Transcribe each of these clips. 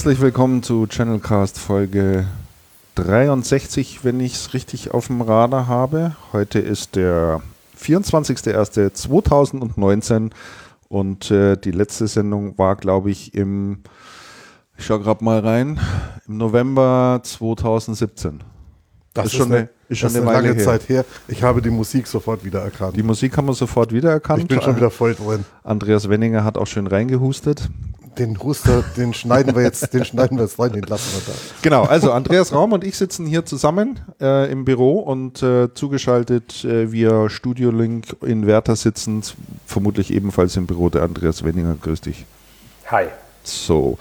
Herzlich willkommen zu Channelcast Folge 63, wenn ich es richtig auf dem Radar habe. Heute ist der 24.01.2019 und äh, die letzte Sendung war, glaube ich, im, ich schaue gerade mal rein, im November 2017. Das, das ist schon eine, ist schon eine, eine lange her. Zeit her. Ich habe die Musik sofort wiedererkannt. Die Musik haben wir sofort wiedererkannt. Ich bin schon wieder voll drin. Andreas Wenninger hat auch schön reingehustet. Den Huster, den schneiden wir jetzt, den schneiden wir jetzt rein, den lassen wir da. Genau, also Andreas Raum und ich sitzen hier zusammen äh, im Büro und äh, zugeschaltet äh, via Studio Link in Werther sitzend, vermutlich ebenfalls im Büro der Andreas Wenninger. Grüß dich. Hi. So,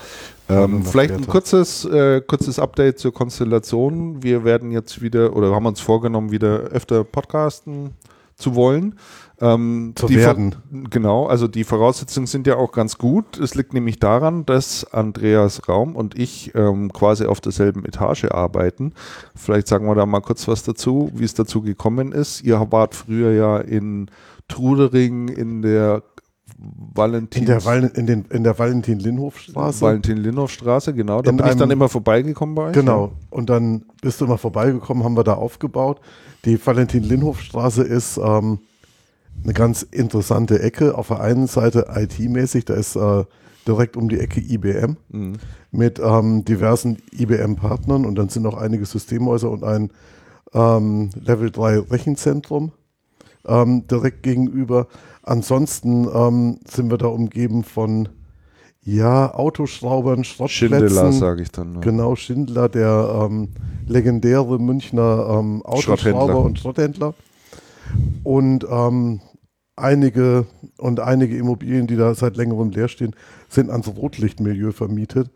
ähm, vielleicht ein kurzes, äh, kurzes Update zur Konstellation. Wir werden jetzt wieder oder haben uns vorgenommen, wieder öfter podcasten zu wollen. Ähm, zu werden. Genau, also die Voraussetzungen sind ja auch ganz gut. Es liegt nämlich daran, dass Andreas Raum und ich ähm, quasi auf derselben Etage arbeiten. Vielleicht sagen wir da mal kurz was dazu, wie es dazu gekommen ist. Ihr wart früher ja in Trudering in der Valentin. In der, Val in den, in der Valentin-Linhof-Straße. Valentin-Linhof-Straße, genau. Da in bin einem, ich dann immer vorbeigekommen bei euch. Genau. Und dann bist du immer vorbeigekommen, haben wir da aufgebaut. Die Valentin-Linhof-Straße ist ähm, eine ganz interessante Ecke. Auf der einen Seite IT-mäßig, da ist äh, direkt um die Ecke IBM mhm. mit ähm, diversen IBM-Partnern und dann sind noch einige Systemhäuser und ein ähm, Level 3 Rechenzentrum ähm, direkt gegenüber. Ansonsten ähm, sind wir da umgeben von ja, Autoschraubern, Schrottplätzen. Schindler, sage ich dann. Ne? Genau, Schindler, der ähm, legendäre Münchner ähm, Autoschrauber und Schrotthändler. Und ähm, einige und einige Immobilien, die da seit längerem leer stehen, sind ans Rotlichtmilieu vermietet.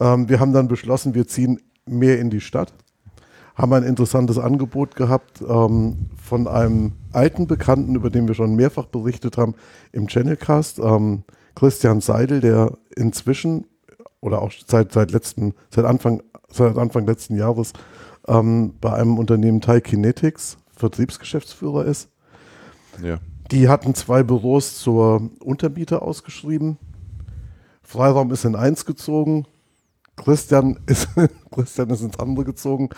Ähm, wir haben dann beschlossen, wir ziehen mehr in die Stadt haben ein interessantes Angebot gehabt ähm, von einem alten Bekannten, über den wir schon mehrfach berichtet haben im Channelcast, ähm, Christian Seidel, der inzwischen oder auch seit, seit, letzten, seit, Anfang, seit Anfang letzten Jahres ähm, bei einem Unternehmen Thai Kinetics Vertriebsgeschäftsführer ist. Ja. Die hatten zwei Büros zur Untermiete ausgeschrieben. Freiraum ist in eins gezogen. Christian ist, Christian ist ins andere gezogen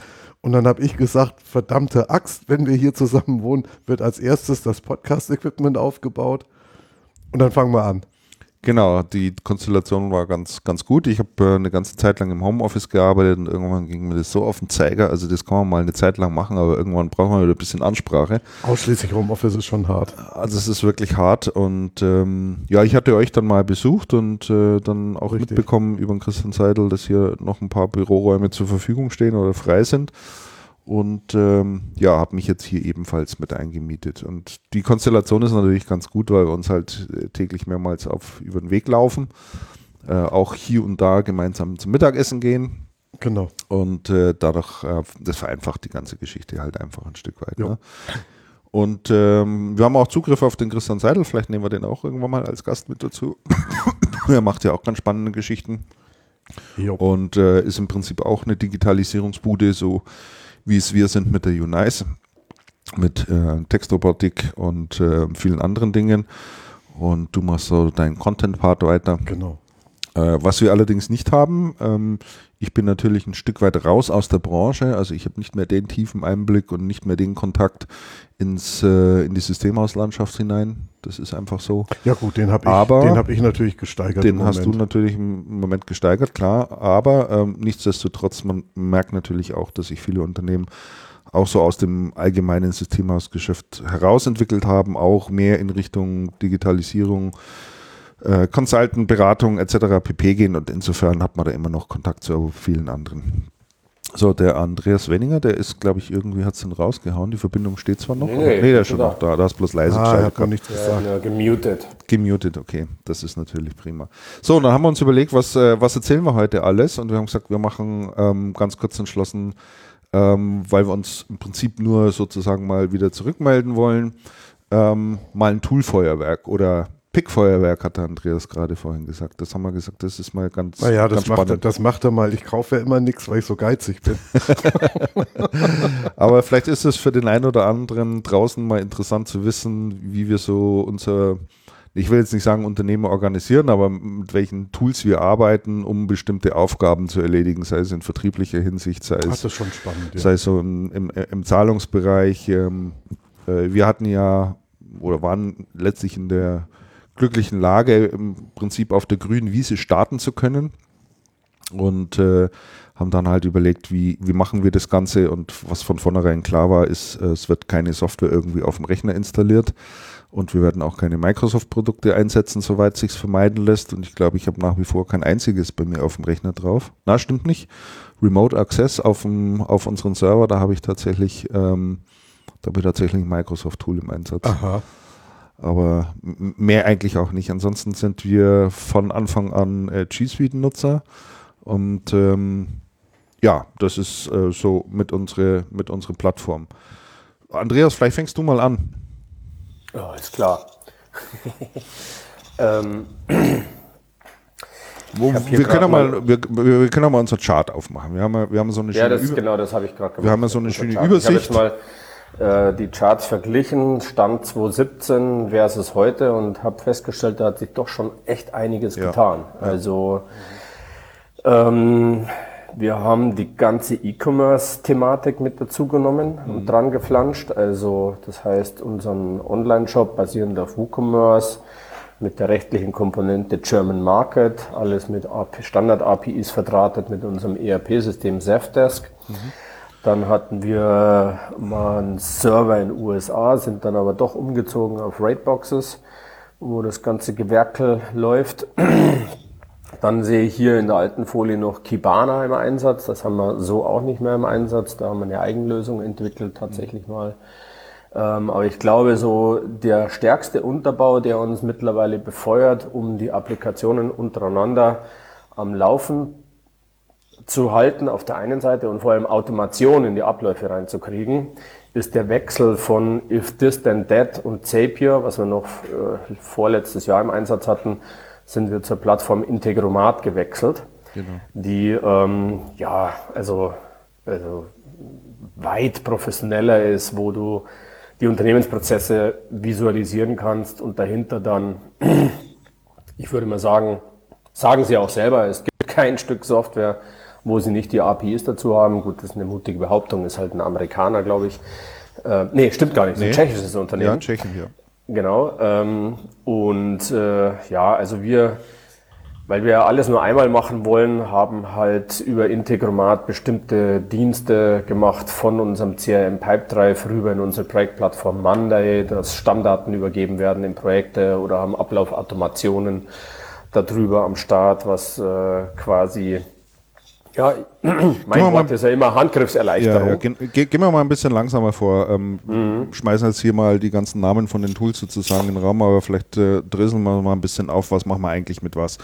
und dann habe ich gesagt, verdammte Axt, wenn wir hier zusammen wohnen, wird als erstes das Podcast-Equipment aufgebaut. Und dann fangen wir an. Genau, die Konstellation war ganz, ganz gut. Ich habe äh, eine ganze Zeit lang im Homeoffice gearbeitet und irgendwann ging mir das so auf den Zeiger. Also das kann man mal eine Zeit lang machen, aber irgendwann braucht man wieder ein bisschen Ansprache. Ausschließlich Homeoffice ist schon hart. Also es ist wirklich hart und ähm, ja, ich hatte euch dann mal besucht und äh, dann auch Richtig. mitbekommen über den Christian Seidel, dass hier noch ein paar Büroräume zur Verfügung stehen oder frei sind und ähm, ja, habe mich jetzt hier ebenfalls mit eingemietet. Und die Konstellation ist natürlich ganz gut, weil wir uns halt äh, täglich mehrmals auf über den Weg laufen, äh, auch hier und da gemeinsam zum Mittagessen gehen. Genau. Und äh, dadurch, äh, das vereinfacht die ganze Geschichte halt einfach ein Stück weit. Ne? Und ähm, wir haben auch Zugriff auf den Christian Seidel, vielleicht nehmen wir den auch irgendwann mal als Gast mit dazu. er macht ja auch ganz spannende Geschichten. Jo. Und äh, ist im Prinzip auch eine Digitalisierungsbude, so wie es wir sind mit der Unice, mit äh, Textrobotik und äh, vielen anderen Dingen. Und du machst so deinen Content-Part weiter. Genau. Äh, was wir allerdings nicht haben, ähm, ich bin natürlich ein Stück weit raus aus der Branche, also ich habe nicht mehr den tiefen Einblick und nicht mehr den Kontakt ins, äh, in die Systemhauslandschaft hinein. Das ist einfach so. Ja gut, den habe ich, hab ich natürlich gesteigert. Den hast du natürlich im Moment gesteigert, klar. Aber ähm, nichtsdestotrotz, man merkt natürlich auch, dass sich viele Unternehmen auch so aus dem allgemeinen Systemhausgeschäft herausentwickelt haben, auch mehr in Richtung Digitalisierung, äh, Consultant, Beratung etc. pp. gehen und insofern hat man da immer noch Kontakt zu vielen anderen. So, der Andreas Wenninger, der ist, glaube ich, irgendwie hat es dann rausgehauen. Die Verbindung steht zwar noch. Nee, nee, nee der ist schon da. noch da. Da ist bloß leise ah, geschaltet. Hat nichts gesagt. Ja, gemutet. Gemutet, okay. Das ist natürlich prima. So, dann haben wir uns überlegt, was, äh, was erzählen wir heute alles? Und wir haben gesagt, wir machen ähm, ganz kurz entschlossen, ähm, weil wir uns im Prinzip nur sozusagen mal wieder zurückmelden wollen, ähm, mal ein Toolfeuerwerk oder Pickfeuerwerk hat der Andreas gerade vorhin gesagt. Das haben wir gesagt, das ist mal ganz, naja, das ganz macht spannend. Er, das macht er mal. Ich kaufe ja immer nichts, weil ich so geizig bin. Aber vielleicht ist es für den einen oder anderen draußen mal interessant zu wissen, wie wir so unser ich will jetzt nicht sagen Unternehmen organisieren, aber mit welchen Tools wir arbeiten, um bestimmte Aufgaben zu erledigen, sei es in vertrieblicher Hinsicht, sei es, das schon spannend, ja. sei es so im, im, im Zahlungsbereich. Ähm, äh, wir hatten ja oder waren letztlich in der glücklichen Lage, im Prinzip auf der grünen Wiese starten zu können und äh, haben dann halt überlegt, wie, wie machen wir das Ganze und was von vornherein klar war, ist, äh, es wird keine Software irgendwie auf dem Rechner installiert und wir werden auch keine Microsoft-Produkte einsetzen, soweit sich vermeiden lässt und ich glaube, ich habe nach wie vor kein einziges bei mir auf dem Rechner drauf. Na, stimmt nicht. Remote Access auf, dem, auf unseren Server, da habe ich tatsächlich, ähm, da habe ich tatsächlich ein Microsoft-Tool im Einsatz. Aha. Aber mehr eigentlich auch nicht. Ansonsten sind wir von Anfang an äh, G Suite-Nutzer und ähm, ja, das ist äh, so mit unsere, mit unserer Plattform. Andreas, vielleicht fängst du mal an. Ja, ist klar. ähm, Wo, wir, können mal, wir, wir, können auch mal unser Chart aufmachen. Wir haben, wir haben so eine schöne ja, das, genau, das habe ich gerade gemacht. Wir haben ja so eine schöne. Übersicht. Ich habe jetzt mal äh, die Charts verglichen, Stand 2017 versus heute und habe festgestellt, da hat sich doch schon echt einiges ja. getan. Also ähm, wir haben die ganze E-Commerce-Thematik mit dazugenommen mhm. und dran geflanscht. Also das heißt, unseren Online-Shop basierend auf WooCommerce mit der rechtlichen Komponente German Market, alles mit Standard-APIs verdrahtet mit unserem ERP-System Zefdesk. Mhm. Dann hatten wir mal einen Server in den USA, sind dann aber doch umgezogen auf Raidboxes, wo das ganze Gewerkel läuft. Dann sehe ich hier in der alten Folie noch Kibana im Einsatz. Das haben wir so auch nicht mehr im Einsatz. Da haben wir eine Eigenlösung entwickelt tatsächlich mal. Ähm, aber ich glaube, so der stärkste Unterbau, der uns mittlerweile befeuert, um die Applikationen untereinander am Laufen zu halten auf der einen Seite und vor allem Automation in die Abläufe reinzukriegen, ist der Wechsel von If This Then That und Zapier, was wir noch äh, vorletztes Jahr im Einsatz hatten, sind wir zur Plattform Integromat gewechselt, genau. die ähm, ja also, also weit professioneller ist, wo du die Unternehmensprozesse visualisieren kannst und dahinter dann, ich würde mal sagen, sagen sie auch selber, es gibt kein Stück Software, wo sie nicht die APIs dazu haben. Gut, das ist eine mutige Behauptung, ist halt ein Amerikaner, glaube ich. Äh, nee, stimmt gar nicht, nee. ein tschechisches Unternehmen. Ja, Tschechien, ja. Genau. Ähm, und äh, ja, also wir, weil wir alles nur einmal machen wollen, haben halt über Integromat bestimmte Dienste gemacht von unserem CRM Pipedrive rüber in unsere Projektplattform Monday, dass Stammdaten übergeben werden in Projekte oder haben Ablaufautomationen darüber am Start, was äh, quasi ja, mein Wort ist ja immer Handgriffserleichterung. Ja, ja. Ge ge gehen wir mal ein bisschen langsamer vor. Ähm, mhm. Schmeißen jetzt hier mal die ganzen Namen von den Tools sozusagen in den Raum, aber vielleicht äh, drisseln wir mal ein bisschen auf, was machen wir eigentlich mit was.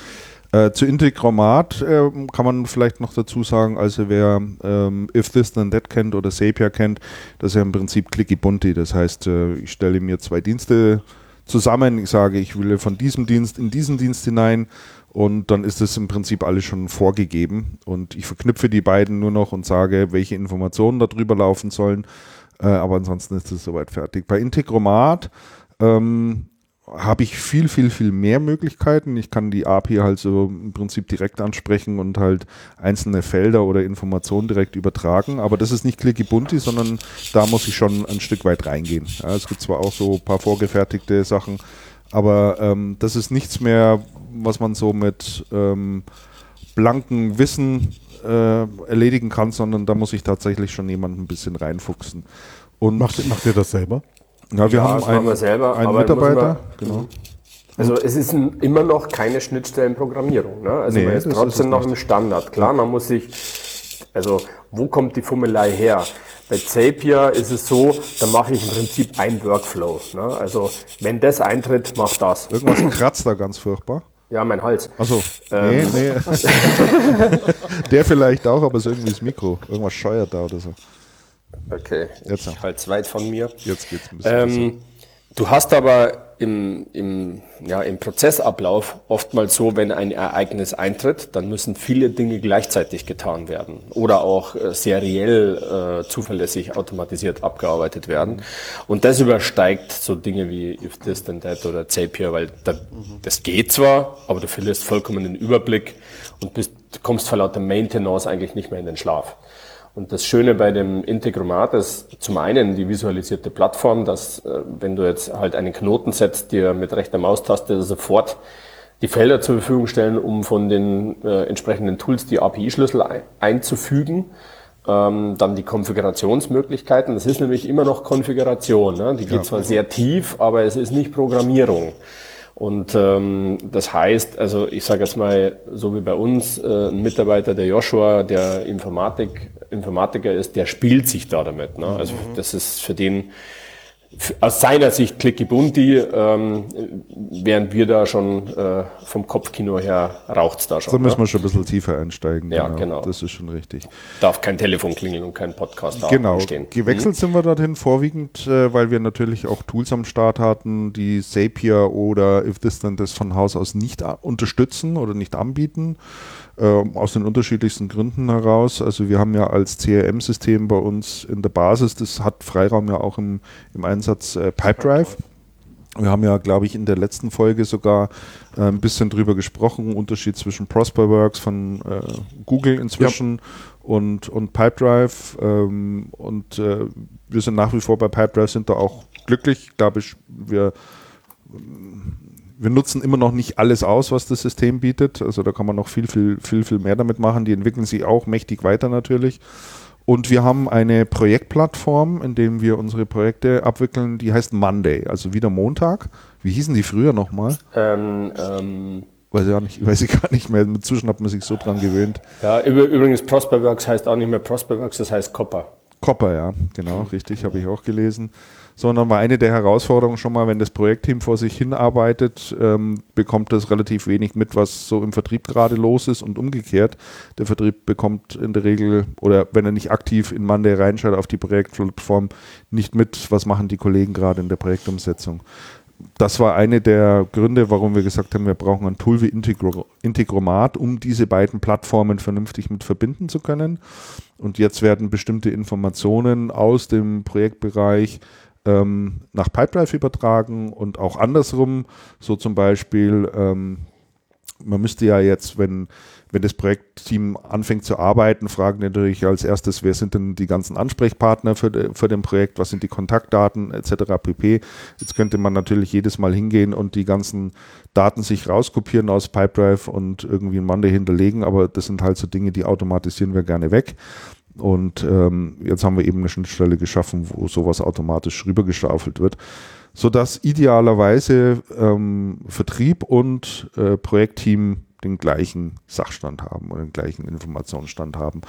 Äh, zu Integromat äh, kann man vielleicht noch dazu sagen, also wer ähm, If This Then That kennt oder Zapier kennt, das ist ja im Prinzip Clicky Bunti. Das heißt, äh, ich stelle mir zwei Dienste zusammen, ich sage, ich will von diesem Dienst in diesen Dienst hinein und dann ist es im Prinzip alles schon vorgegeben. Und ich verknüpfe die beiden nur noch und sage, welche Informationen darüber laufen sollen. Äh, aber ansonsten ist es soweit fertig. Bei Integromat ähm, habe ich viel, viel, viel mehr Möglichkeiten. Ich kann die API halt so im Prinzip direkt ansprechen und halt einzelne Felder oder Informationen direkt übertragen. Aber das ist nicht clicky bunti, sondern da muss ich schon ein Stück weit reingehen. Ja, es gibt zwar auch so ein paar vorgefertigte Sachen, aber ähm, das ist nichts mehr, was man so mit ähm, blanken Wissen äh, erledigen kann, sondern da muss ich tatsächlich schon jemanden ein bisschen reinfuchsen. Und macht, macht ihr das selber? Ja, wir ja, haben einen, selber, einen Mitarbeiter. genau. Also es ist ein, immer noch keine Schnittstellenprogrammierung. Ne? Also nee, man ist trotzdem ist noch im Standard. Klar, man muss sich, also wo kommt die Fummelei her? Bei Zapier ist es so, da mache ich im Prinzip ein Workflow. Ne? Also wenn das eintritt, mach das. Irgendwas kratzt da ganz furchtbar. Ja, mein Hals. Achso. Ähm. Nee, nee. Der vielleicht auch, aber es ist irgendwie das Mikro. Irgendwas scheuert da oder so. Okay. Jetzt ich halte weit von mir. Jetzt geht's ein bisschen. Ähm, Du hast aber im, im, ja, im Prozessablauf oftmals so, wenn ein Ereignis eintritt, dann müssen viele Dinge gleichzeitig getan werden oder auch äh, seriell äh, zuverlässig automatisiert abgearbeitet werden. Und das übersteigt so Dinge wie If This Then That oder Zapier, weil da, das geht zwar, aber du verlierst vollkommen den Überblick und bist, kommst vor lauter Maintenance eigentlich nicht mehr in den Schlaf. Und das Schöne bei dem Integromat ist zum einen die visualisierte Plattform, dass äh, wenn du jetzt halt einen Knoten setzt, dir mit rechter Maustaste sofort die Felder zur Verfügung stellen, um von den äh, entsprechenden Tools die API-Schlüssel ein, einzufügen. Ähm, dann die Konfigurationsmöglichkeiten. Das ist nämlich immer noch Konfiguration. Ne? Die geht ja. zwar sehr tief, aber es ist nicht Programmierung. Und ähm, das heißt, also ich sage jetzt mal, so wie bei uns, äh, ein Mitarbeiter der Joshua, der Informatik, Informatiker ist, der spielt sich da damit. Ne? Also mhm. das ist für den aus seiner Sicht clicky bunti, ähm, während wir da schon äh, vom Kopfkino her raucht's da schon. Da müssen ne? wir schon ein bisschen tiefer einsteigen. Ja, genau. genau. Das ist schon richtig. Darf kein Telefon klingeln und kein Podcast Genau. Stehen. Gewechselt mhm. sind wir dorthin vorwiegend, äh, weil wir natürlich auch Tools am Start hatten, die Zapier oder If This Then Das von Haus aus nicht unterstützen oder nicht anbieten äh, aus den unterschiedlichsten Gründen heraus. Also wir haben ja als CRM-System bei uns in der Basis, das hat Freiraum ja auch im, im Einsatz äh, Pipedrive. Wir haben ja, glaube ich, in der letzten Folge sogar äh, ein bisschen drüber gesprochen, Unterschied zwischen Prosperworks von äh, Google inzwischen ja. und, und Pipedrive. Ähm, und äh, wir sind nach wie vor bei Pipedrive, sind da auch glücklich. Glaube ich, wir wir nutzen immer noch nicht alles aus, was das System bietet. Also da kann man noch viel, viel, viel, viel mehr damit machen. Die entwickeln sich auch mächtig weiter natürlich. Und wir haben eine Projektplattform, in der wir unsere Projekte abwickeln, die heißt Monday, also wieder Montag. Wie hießen die früher nochmal? Ähm, ähm Weiß ich, nicht, weiß ich gar nicht mehr. Inzwischen hat man sich so dran gewöhnt. Ja, übrigens Prosperworks heißt auch nicht mehr Prosperworks, das heißt Copper. Copper, ja, genau, richtig, habe ich auch gelesen sondern war eine der Herausforderungen schon mal, wenn das Projektteam vor sich hinarbeitet, ähm, bekommt das relativ wenig mit, was so im Vertrieb gerade los ist und umgekehrt. Der Vertrieb bekommt in der Regel, oder wenn er nicht aktiv in Monday reinschaut auf die Projektplattform, nicht mit, was machen die Kollegen gerade in der Projektumsetzung. Das war eine der Gründe, warum wir gesagt haben, wir brauchen ein Tool wie Integro Integromat, um diese beiden Plattformen vernünftig mit verbinden zu können. Und jetzt werden bestimmte Informationen aus dem Projektbereich ähm, nach Pipedrive übertragen und auch andersrum. So zum Beispiel, ähm, man müsste ja jetzt, wenn, wenn das Projektteam anfängt zu arbeiten, fragen natürlich als erstes, wer sind denn die ganzen Ansprechpartner für, de, für den Projekt, was sind die Kontaktdaten etc. pp. Jetzt könnte man natürlich jedes Mal hingehen und die ganzen Daten sich rauskopieren aus Pipedrive und irgendwie in Monday hinterlegen, aber das sind halt so Dinge, die automatisieren wir gerne weg. Und ähm, jetzt haben wir eben eine Schnittstelle geschaffen, wo sowas automatisch rübergestaufelt wird, sodass idealerweise ähm, Vertrieb und äh, Projektteam den gleichen Sachstand haben oder den gleichen Informationsstand haben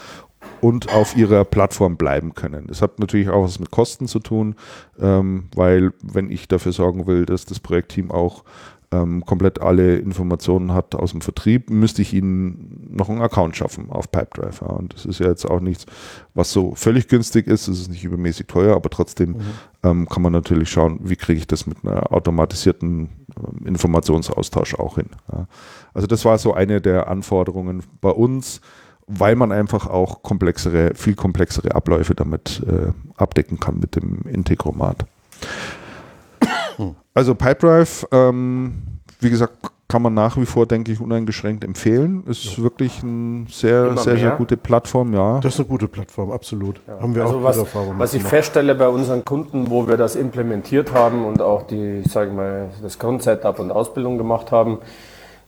und auf ihrer Plattform bleiben können. Das hat natürlich auch was mit Kosten zu tun, ähm, weil wenn ich dafür sorgen will, dass das Projektteam auch ähm, komplett alle Informationen hat aus dem Vertrieb, müsste ich ihnen noch einen Account schaffen auf Pipedrive. Ja. Und das ist ja jetzt auch nichts, was so völlig günstig ist. Es ist nicht übermäßig teuer, aber trotzdem mhm. ähm, kann man natürlich schauen, wie kriege ich das mit einer automatisierten ähm, Informationsaustausch auch hin. Ja. Also das war so eine der Anforderungen bei uns, weil man einfach auch komplexere, viel komplexere Abläufe damit äh, abdecken kann mit dem Integromat. Also Pipedrive, ähm, wie gesagt, kann man nach wie vor, denke ich, uneingeschränkt empfehlen. Ist ja. wirklich eine sehr, Immer sehr, mehr. sehr gute Plattform, ja. Das ist eine gute Plattform, absolut. Ja. Haben wir also auch was, Erfahrung Was ich feststelle bei unseren Kunden, wo wir das implementiert haben und auch die, sage mal, das Grundsetup und Ausbildung gemacht haben,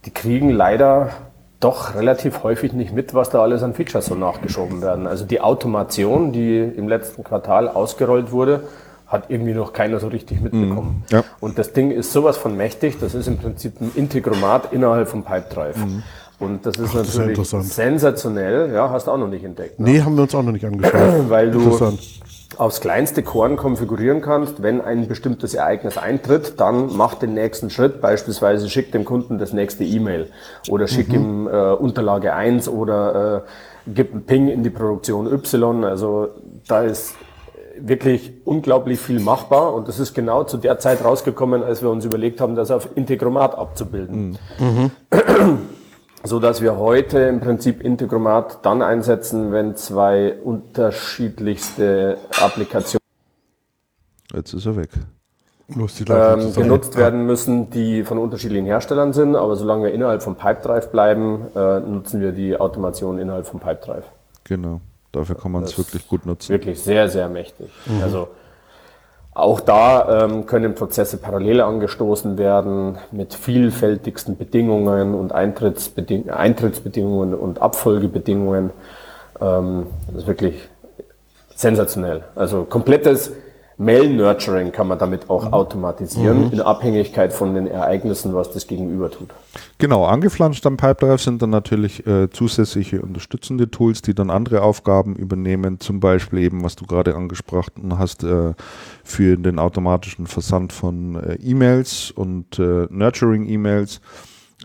die kriegen leider doch relativ häufig nicht mit, was da alles an Features so nachgeschoben werden. Also die Automation, die im letzten Quartal ausgerollt wurde, hat irgendwie noch keiner so richtig mitbekommen. Mhm. Ja. Und das Ding ist sowas von mächtig, das ist im Prinzip ein Integromat innerhalb vom Pipedrive. Mhm. Und das ist Ach, natürlich das ist sensationell, ja, hast du auch noch nicht entdeckt. Ne? Nee, haben wir uns auch noch nicht angeschaut. Weil du aufs kleinste Korn konfigurieren kannst, wenn ein bestimmtes Ereignis eintritt, dann mach den nächsten Schritt, beispielsweise schick dem Kunden das nächste E-Mail oder schick mhm. ihm äh, Unterlage 1 oder äh, gib einen Ping in die Produktion Y. Also da ist wirklich unglaublich viel machbar und das ist genau zu der Zeit rausgekommen, als wir uns überlegt haben, das auf Integromat abzubilden. Mhm. So dass wir heute im Prinzip Integromat dann einsetzen, wenn zwei unterschiedlichste Applikationen Jetzt ist er weg. Ähm, genutzt werden müssen, die von unterschiedlichen Herstellern sind, aber solange wir innerhalb von Pipedrive bleiben, äh, nutzen wir die Automation innerhalb von Pipedrive. Genau. Dafür kann man es wirklich gut nutzen. Wirklich sehr, sehr mächtig. Mhm. Also auch da ähm, können Prozesse parallel angestoßen werden mit vielfältigsten Bedingungen und Eintrittsbeding Eintrittsbedingungen und Abfolgebedingungen. Ähm, das ist wirklich sensationell. Also komplettes Mail-Nurturing kann man damit auch mhm. automatisieren, mhm. in Abhängigkeit von den Ereignissen, was das Gegenüber tut. Genau, angeflanscht am Pipedrive sind dann natürlich äh, zusätzliche unterstützende Tools, die dann andere Aufgaben übernehmen, zum Beispiel eben, was du gerade angesprochen hast, äh, für den automatischen Versand von äh, E-Mails und äh, Nurturing-E-Mails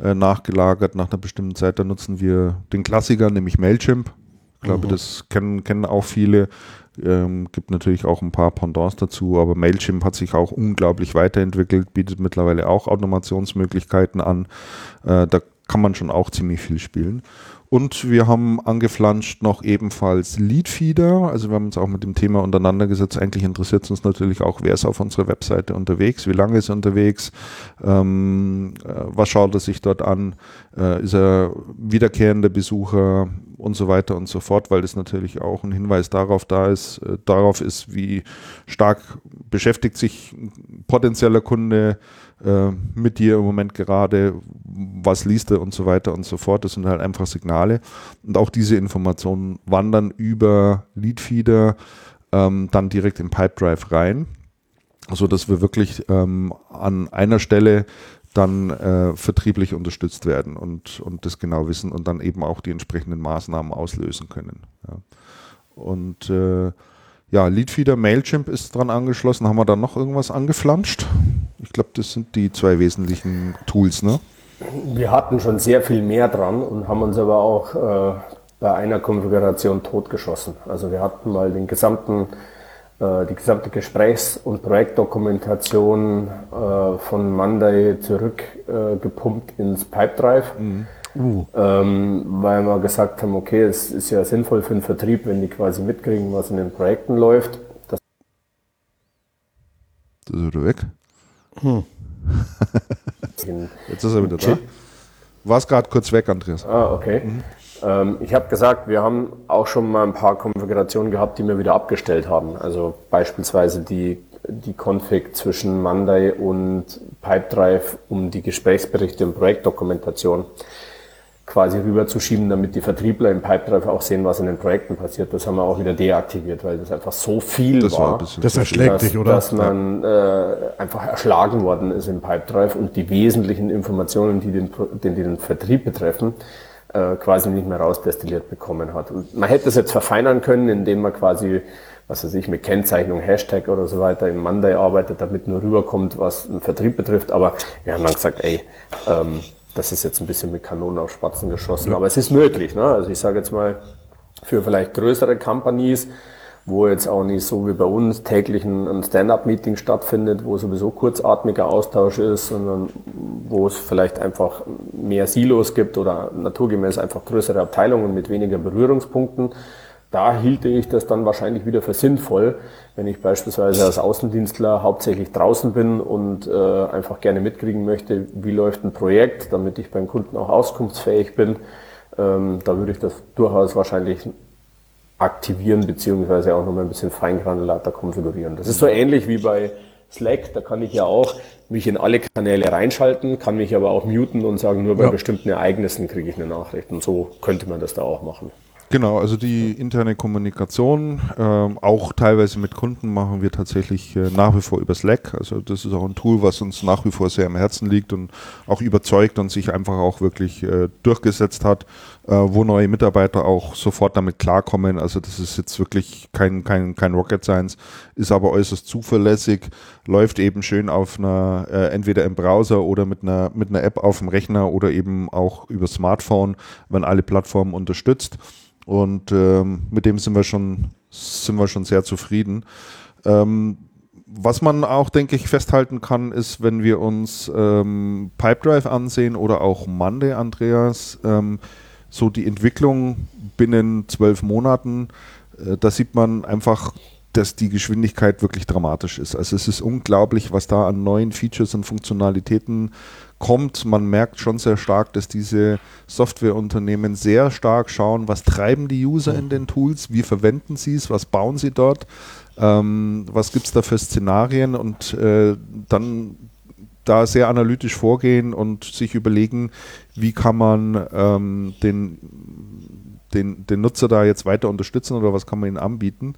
äh, nachgelagert nach einer bestimmten Zeit. Da nutzen wir den Klassiker, nämlich Mailchimp. Ich glaube, mhm. das kennen, kennen auch viele ähm, gibt natürlich auch ein paar Pendants dazu, aber Mailchimp hat sich auch unglaublich weiterentwickelt, bietet mittlerweile auch Automationsmöglichkeiten an. Äh, da kann man schon auch ziemlich viel spielen. Und wir haben angeflanscht noch ebenfalls Leadfeeder. Also wir haben uns auch mit dem Thema untereinander Eigentlich interessiert es uns natürlich auch, wer ist auf unserer Webseite unterwegs, wie lange ist er unterwegs, ähm, äh, was schaut er sich dort an, äh, ist er wiederkehrender Besucher und so weiter und so fort, weil das natürlich auch ein Hinweis darauf da ist, äh, darauf ist, wie stark beschäftigt sich ein potenzieller Kunde äh, mit dir im Moment gerade, was liest er und so weiter und so fort. Das sind halt einfach Signale. Und auch diese Informationen wandern über Leadfeeder ähm, dann direkt in Pipedrive rein, so dass wir wirklich ähm, an einer Stelle dann äh, vertrieblich unterstützt werden und, und das genau wissen und dann eben auch die entsprechenden Maßnahmen auslösen können. Ja. Und äh, ja, Leadfeeder, Mailchimp ist dran angeschlossen. Haben wir da noch irgendwas angeflanscht? Ich glaube, das sind die zwei wesentlichen Tools, ne? Wir hatten schon sehr viel mehr dran und haben uns aber auch äh, bei einer Konfiguration totgeschossen. Also wir hatten mal den gesamten, die gesamte Gesprächs- und Projektdokumentation äh, von Monday zurückgepumpt ins Pipedrive. Mhm Uh. Ähm, weil wir gesagt haben, okay, es ist ja sinnvoll für den Vertrieb, wenn die quasi mitkriegen, was in den Projekten läuft. Das, das ist wieder weg. Hm. Jetzt ist er wieder da. War es gerade kurz weg, Andreas. Ah, okay. Mhm. Ähm, ich habe gesagt, wir haben auch schon mal ein paar Konfigurationen gehabt, die wir wieder abgestellt haben. Also beispielsweise die, die Config zwischen Monday und Pipedrive um die Gesprächsberichte und Projektdokumentation quasi rüberzuschieben, damit die Vertriebler im Pipedrive auch sehen, was in den Projekten passiert. Das haben wir auch wieder deaktiviert, weil das einfach so viel das war. war das erschlägt dass, dich, oder? Dass man ja. äh, einfach erschlagen worden ist im Pipedrive und die wesentlichen Informationen, die den, den, den Vertrieb betreffen, äh, quasi nicht mehr rausdestilliert bekommen hat. Und man hätte es jetzt verfeinern können, indem man quasi was weiß ich, mit Kennzeichnung, Hashtag oder so weiter im Monday arbeitet, damit nur rüberkommt, was den Vertrieb betrifft. Aber wir haben dann gesagt, ey, ähm, das ist jetzt ein bisschen mit Kanonen auf Spatzen geschossen, aber es ist möglich. Ne? Also ich sage jetzt mal, für vielleicht größere Companies, wo jetzt auch nicht so wie bei uns täglich ein Stand-up-Meeting stattfindet, wo sowieso kurzatmiger Austausch ist, sondern wo es vielleicht einfach mehr Silos gibt oder naturgemäß einfach größere Abteilungen mit weniger Berührungspunkten da hielte ich das dann wahrscheinlich wieder für sinnvoll, wenn ich beispielsweise als Außendienstler hauptsächlich draußen bin und äh, einfach gerne mitkriegen möchte, wie läuft ein Projekt, damit ich beim Kunden auch auskunftsfähig bin. Ähm, da würde ich das durchaus wahrscheinlich aktivieren beziehungsweise auch nochmal ein bisschen feingranulater konfigurieren. Das ist so ähnlich wie bei Slack, da kann ich ja auch mich in alle Kanäle reinschalten, kann mich aber auch muten und sagen, nur bei ja. bestimmten Ereignissen kriege ich eine Nachricht. Und so könnte man das da auch machen. Genau, also die interne Kommunikation, ähm, auch teilweise mit Kunden machen wir tatsächlich äh, nach wie vor über Slack. Also das ist auch ein Tool, was uns nach wie vor sehr am Herzen liegt und auch überzeugt und sich einfach auch wirklich äh, durchgesetzt hat, äh, wo neue Mitarbeiter auch sofort damit klarkommen. Also das ist jetzt wirklich kein, kein, kein Rocket Science, ist aber äußerst zuverlässig, läuft eben schön auf einer, äh, entweder im Browser oder mit einer, mit einer App auf dem Rechner oder eben auch über Smartphone, wenn alle Plattformen unterstützt. Und ähm, mit dem sind wir schon, sind wir schon sehr zufrieden. Ähm, was man auch, denke ich, festhalten kann, ist, wenn wir uns ähm, Pipedrive ansehen oder auch Monday, Andreas, ähm, so die Entwicklung binnen zwölf Monaten, äh, da sieht man einfach, dass die Geschwindigkeit wirklich dramatisch ist. Also es ist unglaublich, was da an neuen Features und Funktionalitäten kommt. Man merkt schon sehr stark, dass diese Softwareunternehmen sehr stark schauen, was treiben die User in den Tools, wie verwenden sie es, was bauen sie dort, ähm, was gibt es da für Szenarien und äh, dann da sehr analytisch vorgehen und sich überlegen, wie kann man ähm, den, den, den Nutzer da jetzt weiter unterstützen oder was kann man ihnen anbieten.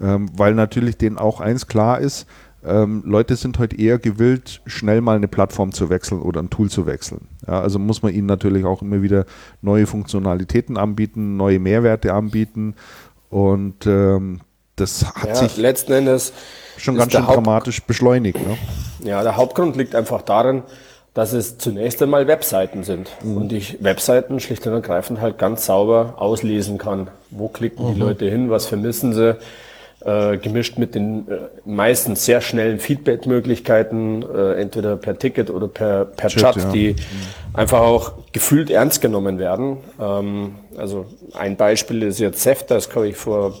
Ähm, weil natürlich denen auch eins klar ist, ähm, Leute sind heute eher gewillt, schnell mal eine Plattform zu wechseln oder ein Tool zu wechseln. Ja, also muss man ihnen natürlich auch immer wieder neue Funktionalitäten anbieten, neue Mehrwerte anbieten und ähm, das hat ja, sich letzten Endes schon ganz schön dramatisch beschleunigt. Ne? Ja, der Hauptgrund liegt einfach darin, dass es zunächst einmal Webseiten sind mhm. und ich Webseiten schlicht und ergreifend halt ganz sauber auslesen kann. Wo klicken mhm. die Leute hin, was vermissen sie, äh, gemischt mit den äh, meistens sehr schnellen Feedback-Möglichkeiten, äh, entweder per Ticket oder per, per Chat, Chat ja. die mhm. einfach auch gefühlt ernst genommen werden. Ähm, also ein Beispiel ist jetzt Zeft, das habe ich vor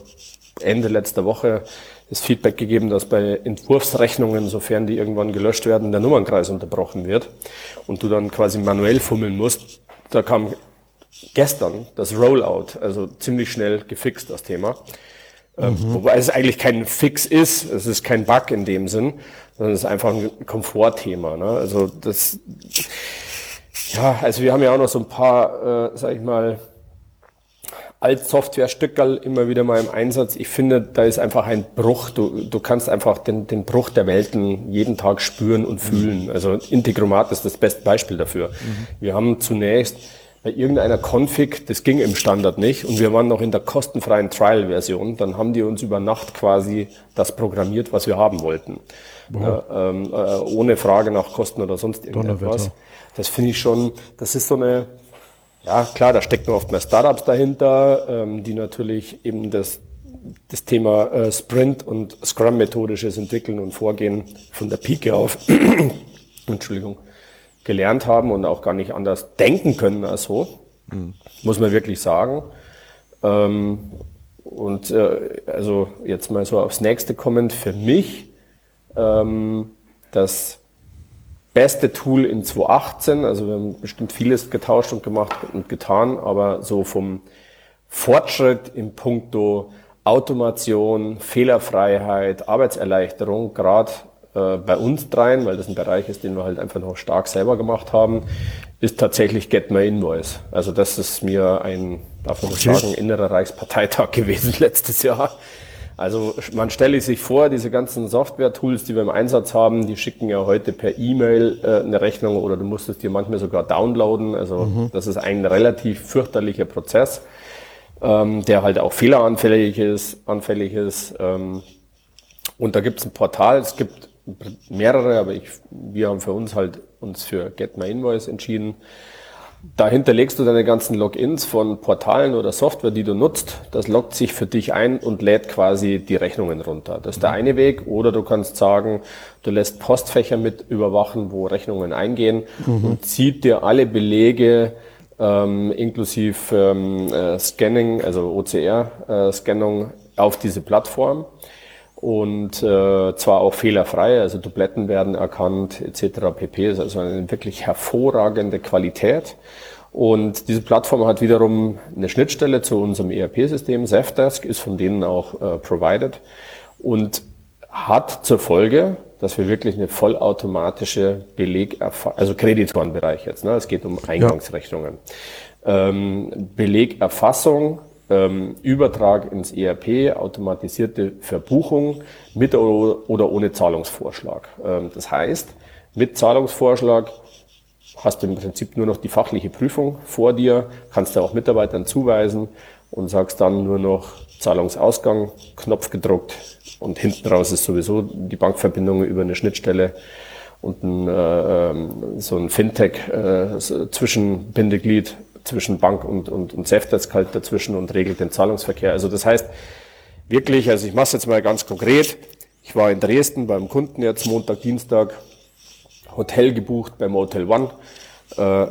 Ende letzter Woche das Feedback gegeben, dass bei Entwurfsrechnungen, sofern die irgendwann gelöscht werden, der Nummernkreis unterbrochen wird und du dann quasi manuell fummeln musst. Da kam gestern das Rollout, also ziemlich schnell gefixt, das Thema. Ähm, mhm. Wobei es eigentlich kein Fix ist, es ist kein Bug in dem Sinn, sondern es ist einfach ein Komfortthema. Ne? Also das, ja, also wir haben ja auch noch so ein paar, äh, sag ich mal, Alt-Software-Stückerl immer wieder mal im Einsatz. Ich finde, da ist einfach ein Bruch. Du, du kannst einfach den, den Bruch der Welten jeden Tag spüren und fühlen. Mhm. Also Integromat ist das beste Beispiel dafür. Mhm. Wir haben zunächst bei irgendeiner Config, das ging im Standard nicht und wir waren noch in der kostenfreien Trial-Version, dann haben die uns über Nacht quasi das programmiert, was wir haben wollten. Wow. Ähm, äh, ohne Frage nach Kosten oder sonst irgendetwas. Das finde ich schon, das ist so eine, ja klar, da stecken oft mehr Startups dahinter, ähm, die natürlich eben das, das Thema äh, Sprint und Scrum-methodisches Entwickeln und Vorgehen von der Pike auf, Entschuldigung, gelernt haben und auch gar nicht anders denken können als so, mhm. muss man wirklich sagen. Ähm, und äh, also jetzt mal so aufs nächste kommend, für mich ähm, das beste Tool in 2018, also wir haben bestimmt vieles getauscht und gemacht und getan, aber so vom Fortschritt im Punkto Automation, Fehlerfreiheit, Arbeitserleichterung, gerade äh, bei uns dreien, weil das ein Bereich ist, den wir halt einfach noch stark selber gemacht haben, ist tatsächlich Get My Invoice. Also das ist mir ein, darf man okay. sagen, innerer Reichsparteitag gewesen letztes Jahr. Also man stelle sich vor, diese ganzen Software-Tools, die wir im Einsatz haben, die schicken ja heute per E-Mail äh, eine Rechnung oder du musst es dir manchmal sogar downloaden. Also mhm. das ist ein relativ fürchterlicher Prozess, ähm, der halt auch fehleranfällig ist, anfällig ist. Ähm, und da gibt es ein Portal, es gibt mehrere, aber ich, wir haben für uns halt uns für Get My Invoice entschieden. Dahinter legst du deine ganzen Logins von Portalen oder Software, die du nutzt. Das loggt sich für dich ein und lädt quasi die Rechnungen runter. Das ist der eine Weg. Oder du kannst sagen, du lässt Postfächer mit überwachen, wo Rechnungen eingehen mhm. und zieht dir alle Belege ähm, inklusive ähm, äh, Scanning, also OCR-Scannung äh, auf diese Plattform und äh, zwar auch fehlerfrei, also Dubletten werden erkannt etc. pp. ist also eine wirklich hervorragende Qualität. Und diese Plattform hat wiederum eine Schnittstelle zu unserem ERP-System. Zefdesk ist von denen auch äh, provided und hat zur Folge, dass wir wirklich eine vollautomatische Beleg, also Kreditorenbereich jetzt, ne? es geht um Eingangsrechnungen, ja. ähm, Belegerfassung ähm, Übertrag ins ERP, automatisierte Verbuchung mit oder ohne Zahlungsvorschlag. Ähm, das heißt, mit Zahlungsvorschlag hast du im Prinzip nur noch die fachliche Prüfung vor dir, kannst du auch Mitarbeitern zuweisen und sagst dann nur noch Zahlungsausgang, Knopf gedruckt und hinten raus ist sowieso die Bankverbindung über eine Schnittstelle und ein, äh, ähm, so ein Fintech äh, zwischen Bank und, und, und Safdesk halt dazwischen und regelt den Zahlungsverkehr. Also das heißt wirklich, also ich mache es jetzt mal ganz konkret, ich Ich war in Dresden beim Kunden jetzt Montag, Dienstag, Hotel gebucht beim Hotel One, äh,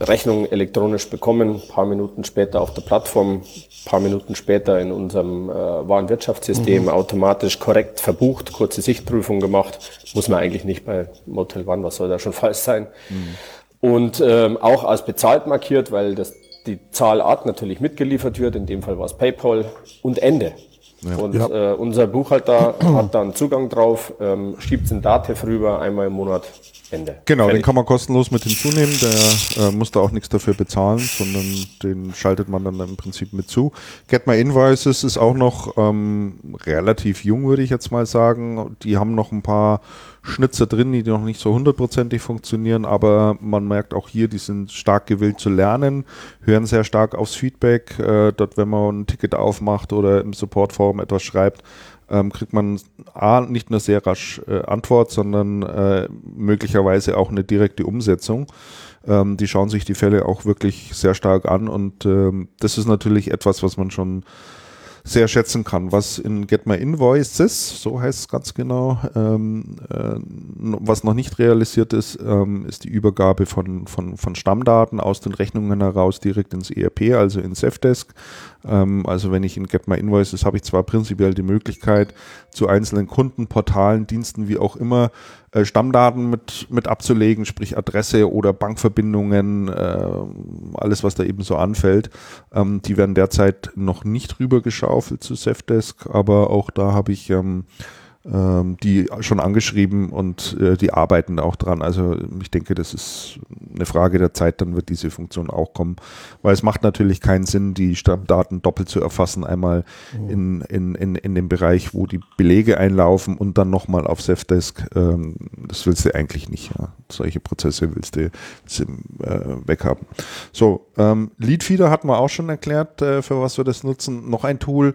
Rechnung elektronisch bekommen, paar Minuten später auf der Plattform, paar Minuten später in unserem äh, Warenwirtschaftssystem mhm. automatisch korrekt verbucht, kurze Sichtprüfung gemacht. Muss man eigentlich nicht bei Motel One, was soll da schon falsch sein? Mhm. Und ähm, auch als bezahlt markiert, weil das die Zahlart natürlich mitgeliefert wird, in dem Fall war es PayPal und Ende. Ja. Und ja. Äh, unser Buchhalter hat dann Zugang drauf, ähm, schiebt es in Datev rüber, einmal im Monat, Ende. Genau, Fertig. den kann man kostenlos mit hinzunehmen, der äh, muss da auch nichts dafür bezahlen, sondern den schaltet man dann im Prinzip mit zu. Get My Invoices ist auch noch ähm, relativ jung, würde ich jetzt mal sagen. Die haben noch ein paar Schnitzer drin, die noch nicht so hundertprozentig funktionieren, aber man merkt auch hier, die sind stark gewillt zu lernen, hören sehr stark aufs Feedback. Äh, dort, wenn man ein Ticket aufmacht oder im Supportforum etwas schreibt, ähm, kriegt man A, nicht nur sehr rasch äh, Antwort, sondern äh, möglicherweise auch eine direkte Umsetzung. Ähm, die schauen sich die Fälle auch wirklich sehr stark an und ähm, das ist natürlich etwas, was man schon sehr schätzen kann. Was in Get My Invoices, so heißt es ganz genau, ähm, äh, was noch nicht realisiert ist, ähm, ist die Übergabe von, von, von Stammdaten aus den Rechnungen heraus direkt ins ERP, also in Safdesk. Ähm, also wenn ich in Get My Invoices habe ich zwar prinzipiell die Möglichkeit, zu einzelnen Kundenportalen, Diensten, wie auch immer, äh, Stammdaten mit, mit abzulegen, sprich Adresse oder Bankverbindungen, äh, alles, was da eben so anfällt. Ähm, die werden derzeit noch nicht rübergeschaufelt zu Safdesk, aber auch da habe ich ähm, die schon angeschrieben und äh, die arbeiten auch dran. Also ich denke, das ist eine Frage der Zeit, dann wird diese Funktion auch kommen. Weil es macht natürlich keinen Sinn, die Stammdaten doppelt zu erfassen, einmal mhm. in, in, in, in dem Bereich, wo die Belege einlaufen und dann nochmal auf Safdesk. Ähm, das willst du eigentlich nicht. Ja. Solche Prozesse willst du, willst du äh, weghaben. So, ähm, Leadfeeder hatten wir auch schon erklärt, äh, für was wir das nutzen. Noch ein Tool,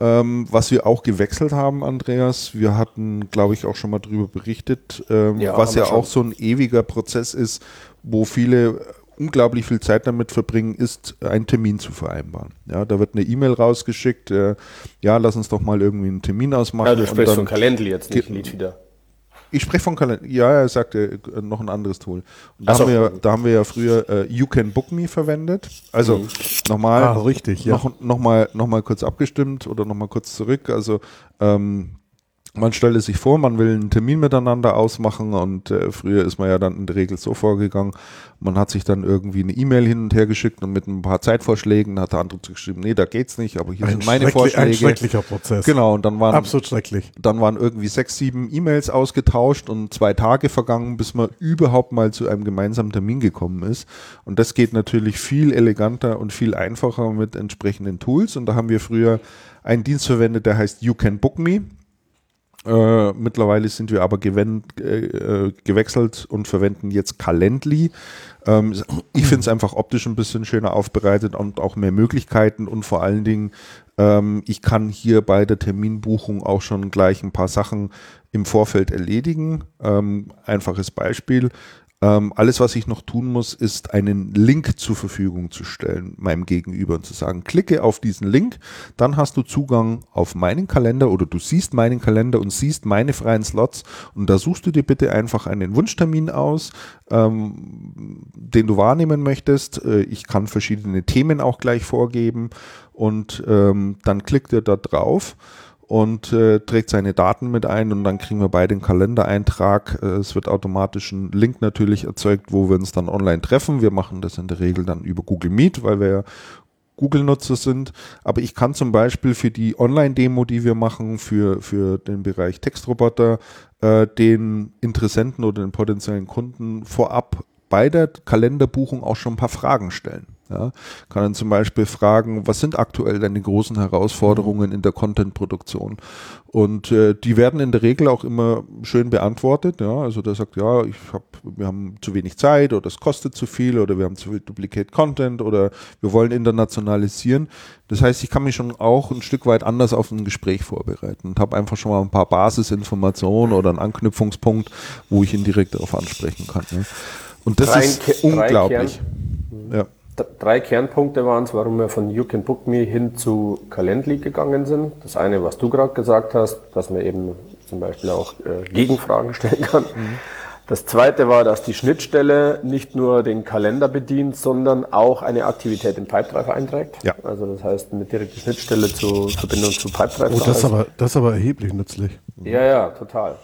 ähm, was wir auch gewechselt haben, Andreas, wir hatten, glaube ich, auch schon mal darüber berichtet, ähm, ja, was ja auch so ein ewiger Prozess ist, wo viele unglaublich viel Zeit damit verbringen, ist, einen Termin zu vereinbaren. Ja, da wird eine E-Mail rausgeschickt, äh, ja, lass uns doch mal irgendwie einen Termin ausmachen. Ja, du sprichst von Calendly jetzt nicht Lied wieder. Ich spreche von Kalender. Ja, er sagte äh, noch ein anderes Tool. da, so. haben wir, da haben wir ja früher äh, You Can Book Me verwendet. Also mhm. nochmal, ah, richtig, ja. noch, noch, mal, noch mal kurz abgestimmt oder noch mal kurz zurück. Also ähm, man stelle sich vor, man will einen Termin miteinander ausmachen und äh, früher ist man ja dann in der Regel so vorgegangen, man hat sich dann irgendwie eine E-Mail hin und her geschickt und mit ein paar Zeitvorschlägen hat der andere geschrieben, nee, da geht's nicht, aber hier ein sind meine Vorschläge. Ein schrecklicher Prozess. Genau, und dann waren absolut schrecklich. Dann waren irgendwie sechs, sieben E-Mails ausgetauscht und zwei Tage vergangen, bis man überhaupt mal zu einem gemeinsamen Termin gekommen ist. Und das geht natürlich viel eleganter und viel einfacher mit entsprechenden Tools. Und da haben wir früher einen Dienst verwendet, der heißt You Can Book Me. Äh, mittlerweile sind wir aber gewend, äh, äh, gewechselt und verwenden jetzt Calendly. Ähm, ich finde es einfach optisch ein bisschen schöner aufbereitet und auch mehr Möglichkeiten und vor allen Dingen, ähm, ich kann hier bei der Terminbuchung auch schon gleich ein paar Sachen im Vorfeld erledigen. Ähm, einfaches Beispiel. Ähm, alles, was ich noch tun muss, ist einen Link zur Verfügung zu stellen, meinem Gegenüber und zu sagen, klicke auf diesen Link, dann hast du Zugang auf meinen Kalender oder du siehst meinen Kalender und siehst meine freien Slots und da suchst du dir bitte einfach einen Wunschtermin aus, ähm, den du wahrnehmen möchtest. Äh, ich kann verschiedene Themen auch gleich vorgeben und ähm, dann klickt er da drauf und äh, trägt seine Daten mit ein und dann kriegen wir beide einen Kalendereintrag. Äh, es wird automatisch ein Link natürlich erzeugt, wo wir uns dann online treffen. Wir machen das in der Regel dann über Google Meet, weil wir ja Google-Nutzer sind. Aber ich kann zum Beispiel für die Online-Demo, die wir machen, für, für den Bereich Textroboter, äh, den Interessenten oder den potenziellen Kunden vorab bei der Kalenderbuchung auch schon ein paar Fragen stellen. Ja, kann dann zum Beispiel fragen, was sind aktuell deine großen Herausforderungen in der Content-Produktion? Und äh, die werden in der Regel auch immer schön beantwortet. Ja, also der sagt, ja, ich hab, wir haben zu wenig Zeit oder es kostet zu viel oder wir haben zu viel Duplicate Content oder wir wollen internationalisieren. Das heißt, ich kann mich schon auch ein Stück weit anders auf ein Gespräch vorbereiten und habe einfach schon mal ein paar Basisinformationen oder einen Anknüpfungspunkt, wo ich ihn direkt darauf ansprechen kann. Ja. Und das drei, ist unglaublich. Ja drei Kernpunkte waren es, warum wir von You Can Book Me hin zu Calendly gegangen sind. Das eine, was du gerade gesagt hast, dass wir eben zum Beispiel auch äh, Gegenfragen stellen kann. Mhm. Das zweite war, dass die Schnittstelle nicht nur den Kalender bedient, sondern auch eine Aktivität im Pipedrive einträgt. Ja. Also das heißt, mit direkter Schnittstelle zur Verbindung zu Pipedrive. Oh, das ist aber, das ist aber erheblich nützlich. Ja, ja, total.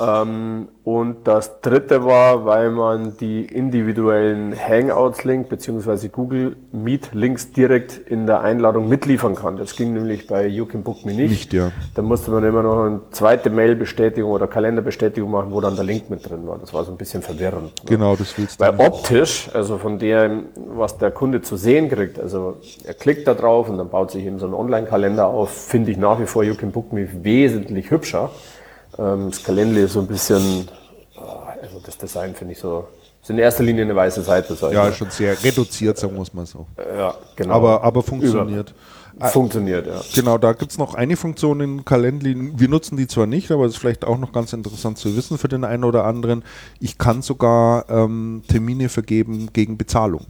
Ähm, und das dritte war, weil man die individuellen Hangouts-Link bzw. Google Meet-Links direkt in der Einladung mitliefern kann. Das ging nämlich bei You Can Book Me nicht. Nicht, ja. Da musste man immer noch eine zweite Mail-Bestätigung oder Kalenderbestätigung machen, wo dann der Link mit drin war. Das war so ein bisschen verwirrend. Genau, das willst du. Weil optisch, also von dem, was der Kunde zu sehen kriegt, also er klickt da drauf und dann baut sich eben so ein Online-Kalender auf, finde ich nach wie vor You Can Book Me wesentlich hübscher. Ähm, das Kalendli ist so ein bisschen, ah, also das Design finde ich so, ist in erster Linie eine weiße Seite. ja, schon sehr reduziert, sagen wir es mal so. Ja, genau. Aber, aber funktioniert. Über, funktioniert, ja. Genau, da gibt es noch eine Funktion in Calendly. Wir nutzen die zwar nicht, aber es ist vielleicht auch noch ganz interessant zu wissen für den einen oder anderen. Ich kann sogar ähm, Termine vergeben gegen Bezahlung.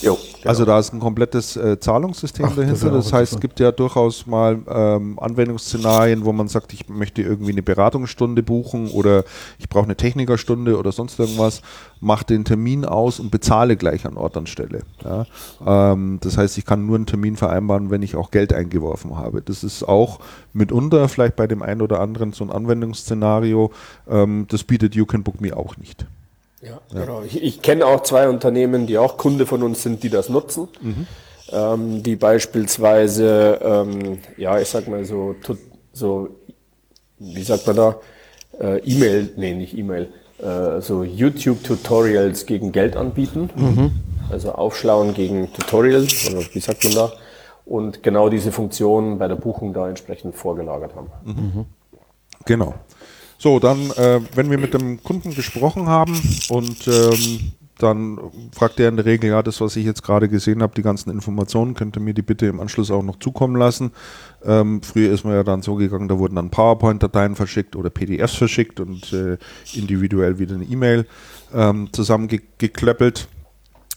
Jo, genau. Also da ist ein komplettes äh, Zahlungssystem Ach, dahinter. Das, das heißt, es gibt ja durchaus mal ähm, Anwendungsszenarien, wo man sagt, ich möchte irgendwie eine Beratungsstunde buchen oder ich brauche eine Technikerstunde oder sonst irgendwas, mache den Termin aus und bezahle gleich an Ort und Stelle. Ja? Ähm, das heißt, ich kann nur einen Termin vereinbaren, wenn ich auch Geld eingeworfen habe. Das ist auch mitunter vielleicht bei dem einen oder anderen so ein Anwendungsszenario. Ähm, das bietet You Can Book Me auch nicht. Ja, ja. genau. Ich, ich kenne auch zwei Unternehmen, die auch Kunde von uns sind, die das nutzen. Mhm. Ähm, die beispielsweise, ähm, ja, ich sag mal so, so, wie sagt man da, äh, E-Mail, nee, nicht E-Mail, äh, so YouTube-Tutorials gegen Geld anbieten. Mhm. Also Aufschlauen gegen Tutorials, oder wie sagt man da? Und genau diese Funktion bei der Buchung da entsprechend vorgelagert haben. Mhm. Genau. So, dann, äh, wenn wir mit dem Kunden gesprochen haben und ähm, dann fragt er in der Regel, ja, das, was ich jetzt gerade gesehen habe, die ganzen Informationen, könnte mir die bitte im Anschluss auch noch zukommen lassen. Ähm, früher ist man ja dann so gegangen, da wurden dann PowerPoint-Dateien verschickt oder PDFs verschickt und äh, individuell wieder eine E-Mail ähm, zusammengeklöppelt.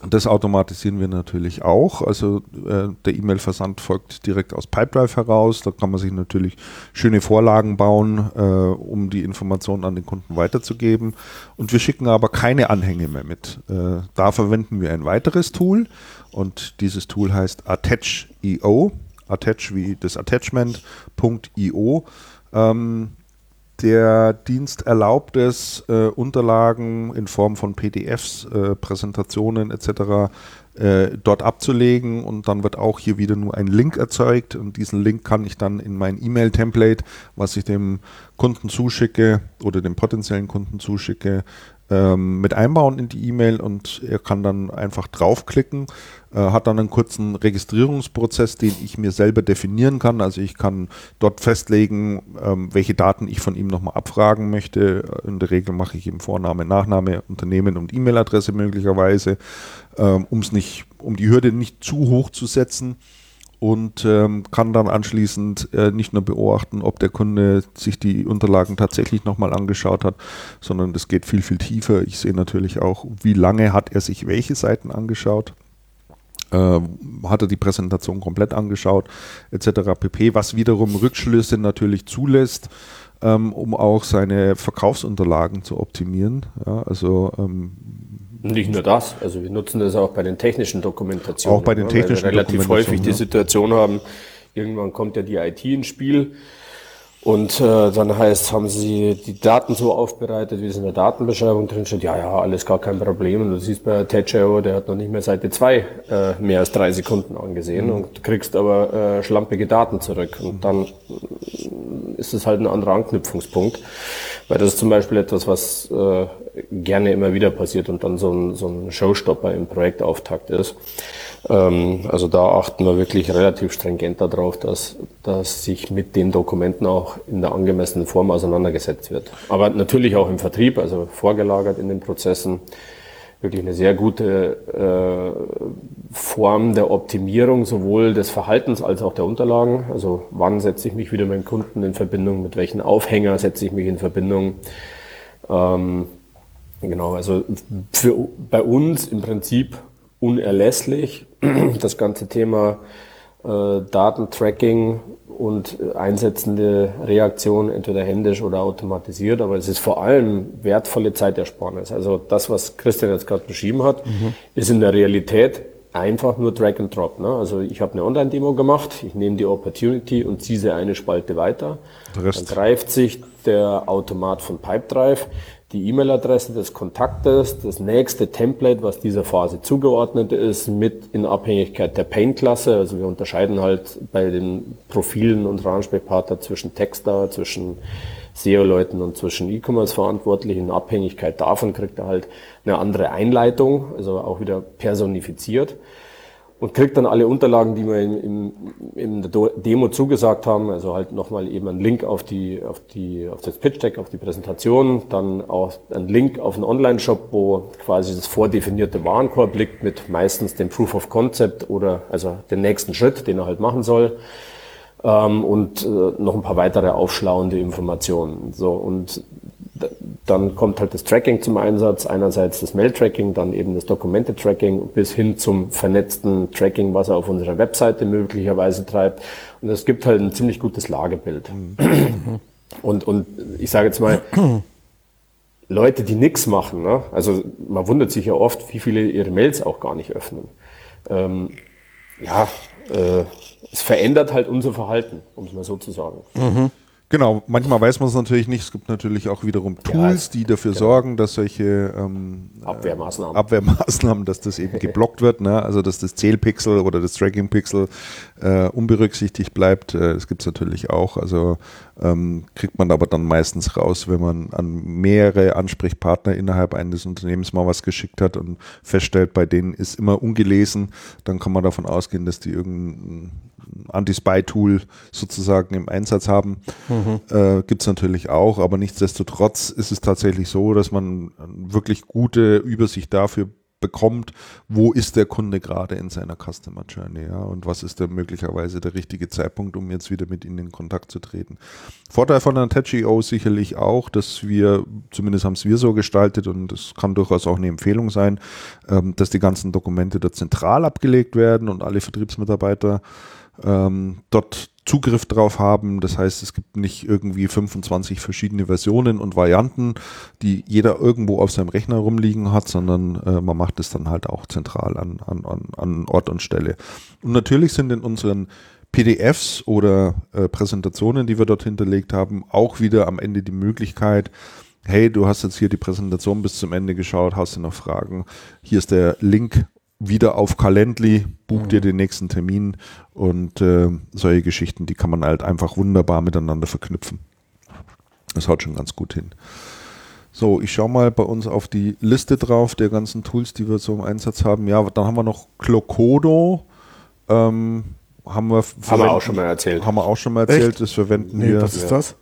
Das automatisieren wir natürlich auch. Also äh, der E-Mail-Versand folgt direkt aus Pipedrive heraus. Da kann man sich natürlich schöne Vorlagen bauen, äh, um die Informationen an den Kunden weiterzugeben. Und wir schicken aber keine Anhänge mehr mit. Äh, da verwenden wir ein weiteres Tool und dieses Tool heißt Attach.io. Attach wie das Attachment.io. Ähm, der Dienst erlaubt es, äh, Unterlagen in Form von PDFs, äh, Präsentationen etc. Äh, dort abzulegen. Und dann wird auch hier wieder nur ein Link erzeugt. Und diesen Link kann ich dann in mein E-Mail-Template, was ich dem Kunden zuschicke oder dem potenziellen Kunden zuschicke, ähm, mit einbauen in die E-Mail. Und er kann dann einfach draufklicken, hat dann einen kurzen Registrierungsprozess, den ich mir selber definieren kann. Also ich kann dort festlegen, ähm, welche Daten ich von ihm nochmal abfragen möchte. In der Regel mache ich ihm Vorname, Nachname, Unternehmen und E-Mail-Adresse möglicherweise, ähm, um es nicht, um die Hürde nicht zu hoch zu setzen und ähm, kann dann anschließend äh, nicht nur beobachten, ob der Kunde sich die Unterlagen tatsächlich nochmal angeschaut hat, sondern das geht viel, viel tiefer. Ich sehe natürlich auch, wie lange hat er sich welche Seiten angeschaut. Äh, hat er die Präsentation komplett angeschaut, etc. pp, was wiederum Rückschlüsse natürlich zulässt, ähm, um auch seine Verkaufsunterlagen zu optimieren. Ja, also ähm, nicht nur das, also wir nutzen das auch bei den technischen Dokumentationen. Auch bei den technischen weil wir relativ häufig die Situation haben, irgendwann kommt ja die IT ins Spiel und äh, dann heißt, haben sie die Daten so aufbereitet, wie es in der Datenbeschreibung drin steht. Ja, ja, alles gar kein Problem. Und du siehst bei Tetcheo, der hat noch nicht mehr Seite 2 äh, mehr als drei Sekunden angesehen mhm. und kriegst aber äh, schlampige Daten zurück. Und dann ist es halt ein anderer Anknüpfungspunkt. Weil das ist zum Beispiel etwas, was äh, gerne immer wieder passiert und dann so ein, so ein Showstopper im Projektauftakt ist. Ähm, also da achten wir wirklich relativ stringent darauf, dass, dass sich mit den Dokumenten auch in der angemessenen Form auseinandergesetzt wird. Aber natürlich auch im Vertrieb, also vorgelagert in den Prozessen, wirklich eine sehr gute äh, Form der Optimierung sowohl des Verhaltens als auch der Unterlagen. Also wann setze ich mich wieder mit dem Kunden in Verbindung, mit welchen Aufhänger setze ich mich in Verbindung. Ähm, genau, also für, bei uns im Prinzip unerlässlich. Das ganze Thema äh, Datentracking und einsetzende Reaktion, entweder händisch oder automatisiert, aber es ist vor allem wertvolle Zeitersparnis. Also das, was Christian jetzt gerade beschrieben hat, mhm. ist in der Realität einfach nur Drag and Drop. Ne? Also ich habe eine Online-Demo gemacht, ich nehme die Opportunity und ziehe sie eine Spalte weiter. Dann greift sich der Automat von Pipedrive die E-Mail-Adresse des Kontaktes, das nächste Template, was dieser Phase zugeordnet ist, mit in Abhängigkeit der Paint-Klasse. Also wir unterscheiden halt bei den Profilen unserer Ansprechpartner zwischen Texter, zwischen SEO-Leuten und zwischen E-Commerce-Verantwortlichen. In Abhängigkeit davon kriegt er halt eine andere Einleitung, also auch wieder personifiziert und kriegt dann alle Unterlagen, die wir in, in, in der Demo zugesagt haben, also halt nochmal eben einen Link auf die, auf die, auf das Pitch Deck, auf die Präsentation, dann auch einen Link auf einen Online-Shop, wo quasi das vordefinierte Warenkorb liegt mit meistens dem Proof of Concept oder also den nächsten Schritt, den er halt machen soll. Ähm, und äh, noch ein paar weitere aufschlauende Informationen. So, und dann kommt halt das Tracking zum Einsatz. Einerseits das Mail-Tracking, dann eben das Dokumente-Tracking bis hin zum vernetzten Tracking, was er auf unserer Webseite möglicherweise treibt. Und es gibt halt ein ziemlich gutes Lagebild. Mhm. Und, und ich sage jetzt mal, Leute, die nichts machen, ne? also man wundert sich ja oft, wie viele ihre Mails auch gar nicht öffnen. Ähm, ja, äh, es verändert halt unser Verhalten, um es mal so zu sagen. Mhm. Genau, manchmal weiß man es natürlich nicht. Es gibt natürlich auch wiederum Tools, die dafür genau. sorgen, dass solche ähm, Abwehrmaßnahmen. Abwehrmaßnahmen, dass das eben geblockt wird, ne? also dass das Zählpixel oder das Tracking-Pixel äh, unberücksichtigt bleibt. Äh, das gibt es natürlich auch. Also ähm, kriegt man aber dann meistens raus, wenn man an mehrere Ansprechpartner innerhalb eines Unternehmens mal was geschickt hat und feststellt, bei denen ist immer ungelesen, dann kann man davon ausgehen, dass die irgendein Anti-Spy-Tool sozusagen im Einsatz haben. Mhm. Äh, Gibt es natürlich auch, aber nichtsdestotrotz ist es tatsächlich so, dass man wirklich gute Übersicht dafür bekommt, wo ist der Kunde gerade in seiner Customer Journey ja, und was ist da möglicherweise der richtige Zeitpunkt, um jetzt wieder mit ihnen in Kontakt zu treten. Vorteil von Attachio sicherlich auch, dass wir, zumindest haben es wir so gestaltet und das kann durchaus auch eine Empfehlung sein, ähm, dass die ganzen Dokumente da zentral abgelegt werden und alle Vertriebsmitarbeiter ähm, dort Zugriff drauf haben. Das heißt, es gibt nicht irgendwie 25 verschiedene Versionen und Varianten, die jeder irgendwo auf seinem Rechner rumliegen hat, sondern äh, man macht es dann halt auch zentral an, an, an Ort und Stelle. Und natürlich sind in unseren PDFs oder äh, Präsentationen, die wir dort hinterlegt haben, auch wieder am Ende die Möglichkeit, hey, du hast jetzt hier die Präsentation bis zum Ende geschaut, hast du noch Fragen? Hier ist der Link wieder auf Calendly, buch dir mhm. den nächsten Termin und äh, solche Geschichten, die kann man halt einfach wunderbar miteinander verknüpfen. Das haut schon ganz gut hin. So, ich schaue mal bei uns auf die Liste drauf der ganzen Tools, die wir so im Einsatz haben. Ja, dann haben wir noch Clocodo. Ähm, haben wir, haben wir auch schon mal erzählt. Haben wir auch schon mal erzählt. Echt? Das verwenden nee, wir. Was ist das?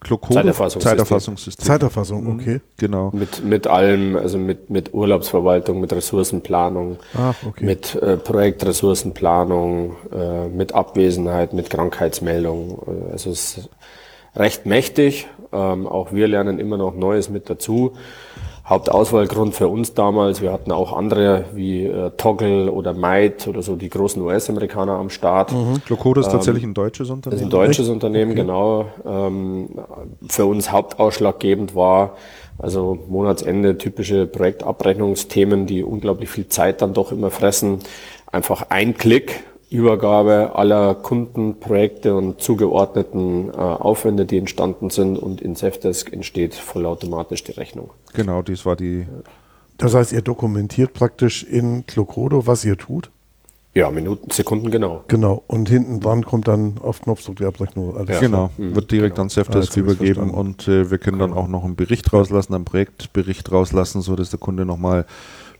Glukose Zeiterfassungssystem. Zeiterfassungssystem. Zeiterfassung, mhm. okay. Genau. Mit, mit allem, also mit, mit Urlaubsverwaltung, mit Ressourcenplanung, Ach, okay. mit äh, Projektressourcenplanung, äh, mit Abwesenheit, mit Krankheitsmeldung. Äh, also es ist recht mächtig. Ähm, auch wir lernen immer noch Neues mit dazu. Hauptauswahlgrund für uns damals. Wir hatten auch andere wie äh, Toggle oder Might oder so die großen US-Amerikaner am Start. Mhm. Glocodo ist ähm, tatsächlich ein deutsches Unternehmen. Ist ein deutsches Echt? Unternehmen, okay. genau. Ähm, für uns hauptausschlaggebend war also Monatsende typische Projektabrechnungsthemen, die unglaublich viel Zeit dann doch immer fressen. Einfach ein Klick Übergabe aller Kundenprojekte und zugeordneten äh, Aufwände, die entstanden sind und in Safdesk entsteht vollautomatisch die Rechnung. Genau, dies war die. Das heißt, ihr dokumentiert praktisch in Clocodo, was ihr tut? Ja, Minuten, Sekunden, genau. Genau. Und hinten dran kommt dann auf Knopfdruck die Abrechnung. Alles. Ja. Genau. Mhm. Wird direkt genau. an Safdesk ah, übergeben und äh, wir können genau. dann auch noch einen Bericht rauslassen, einen Projektbericht rauslassen, so dass der Kunde nochmal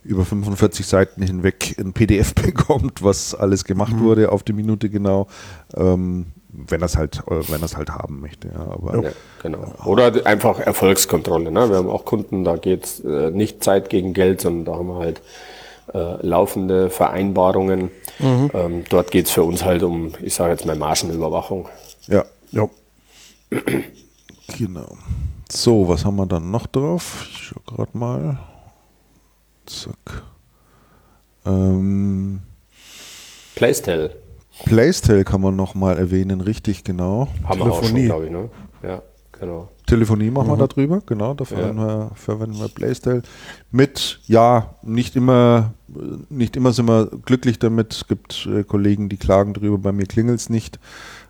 über 45 Seiten hinweg ein PDF bekommt, was alles gemacht mhm. wurde auf die Minute genau. Ähm, wenn er es halt, äh, wenn er halt haben möchte. Ja, aber, ja, genau. Oder einfach Erfolgskontrolle. Ne? Wir haben auch Kunden, da geht es äh, nicht Zeit gegen Geld, sondern da haben wir halt äh, laufende Vereinbarungen. Mhm. Ähm, dort geht es für uns halt um, ich sage jetzt mal, Margenüberwachung. Ja, ja. genau. So, was haben wir dann noch drauf? Ich schaue gerade mal. Zack. Ähm, Playstyle. Playstyle kann man nochmal erwähnen, richtig, genau. Haben wir auch schon, glaube ich, ne? Ja, genau. Telefonie machen mhm. wir darüber, genau, da verwenden, ja. wir, verwenden wir Playstyle. Mit, ja, nicht immer, nicht immer sind wir glücklich damit. Es gibt äh, Kollegen, die klagen drüber, bei mir klingelt es nicht.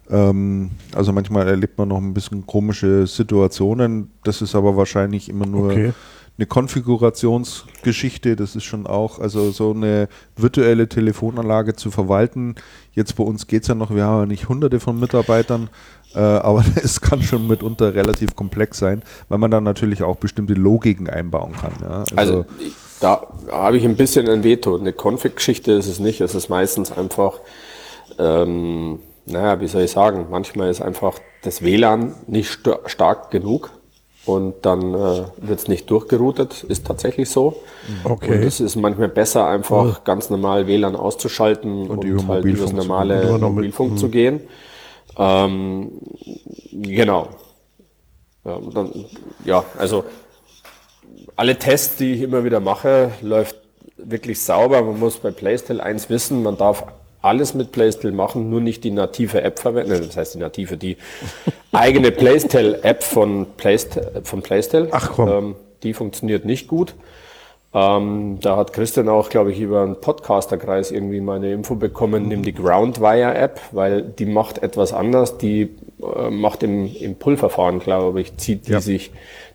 Ähm, also manchmal erlebt man noch ein bisschen komische Situationen. Das ist aber wahrscheinlich immer nur okay. Eine Konfigurationsgeschichte. Das ist schon auch, also so eine virtuelle Telefonanlage zu verwalten. Jetzt bei uns geht es ja noch, wir haben ja nicht hunderte von Mitarbeitern, äh, aber es kann schon mitunter relativ komplex sein, weil man dann natürlich auch bestimmte Logiken einbauen kann. Ja? Also, also da habe ich ein bisschen ein Veto. Eine Config-Geschichte ist es nicht. Es ist meistens einfach ähm, naja, wie soll ich sagen, manchmal ist einfach das WLAN nicht st stark genug und dann äh, wird es nicht durchgeroutet, ist tatsächlich so. Okay. Und es ist manchmal besser, einfach oh. ganz normal WLAN auszuschalten und, und über halt über das normale Mobilfunk zu gehen. Ähm, genau. Ja, dann, ja, also alle Tests, die ich immer wieder mache, läuft wirklich sauber. Man muss bei Playstyle eins wissen, man darf alles mit Playstyle machen, nur nicht die native App verwenden. Das heißt die native, die eigene Playstyle-App von, Playst von Playstyle. Ach komm. Ähm, die funktioniert nicht gut. Ähm, da hat Christian auch, glaube ich, über einen Podcasterkreis irgendwie meine Info bekommen, nimm die Groundwire-App, weil die macht etwas anders. Die äh, macht im, im Pull-Verfahren, glaube ich, zieht die ja. sich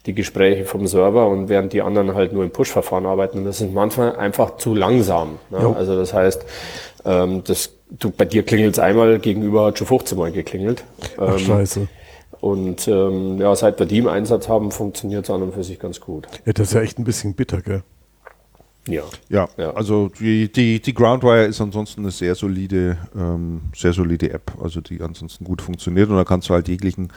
die Gespräche vom Server und während die anderen halt nur im Push-Verfahren arbeiten. Und das ist manchmal einfach zu langsam. Ne? Also das heißt, ähm, das, du, bei dir klingelt es einmal, gegenüber hat schon 15 Mal geklingelt. Ähm, Ach, scheiße. Und ähm, ja, seit wir die im Einsatz haben, funktioniert es an und für sich ganz gut. Ja, das ist ja echt ein bisschen bitter, gell? Ja. ja. Ja, also die, die, die Groundwire ist ansonsten eine sehr solide, ähm, sehr solide App, also die ansonsten gut funktioniert und da kannst du halt jeglichen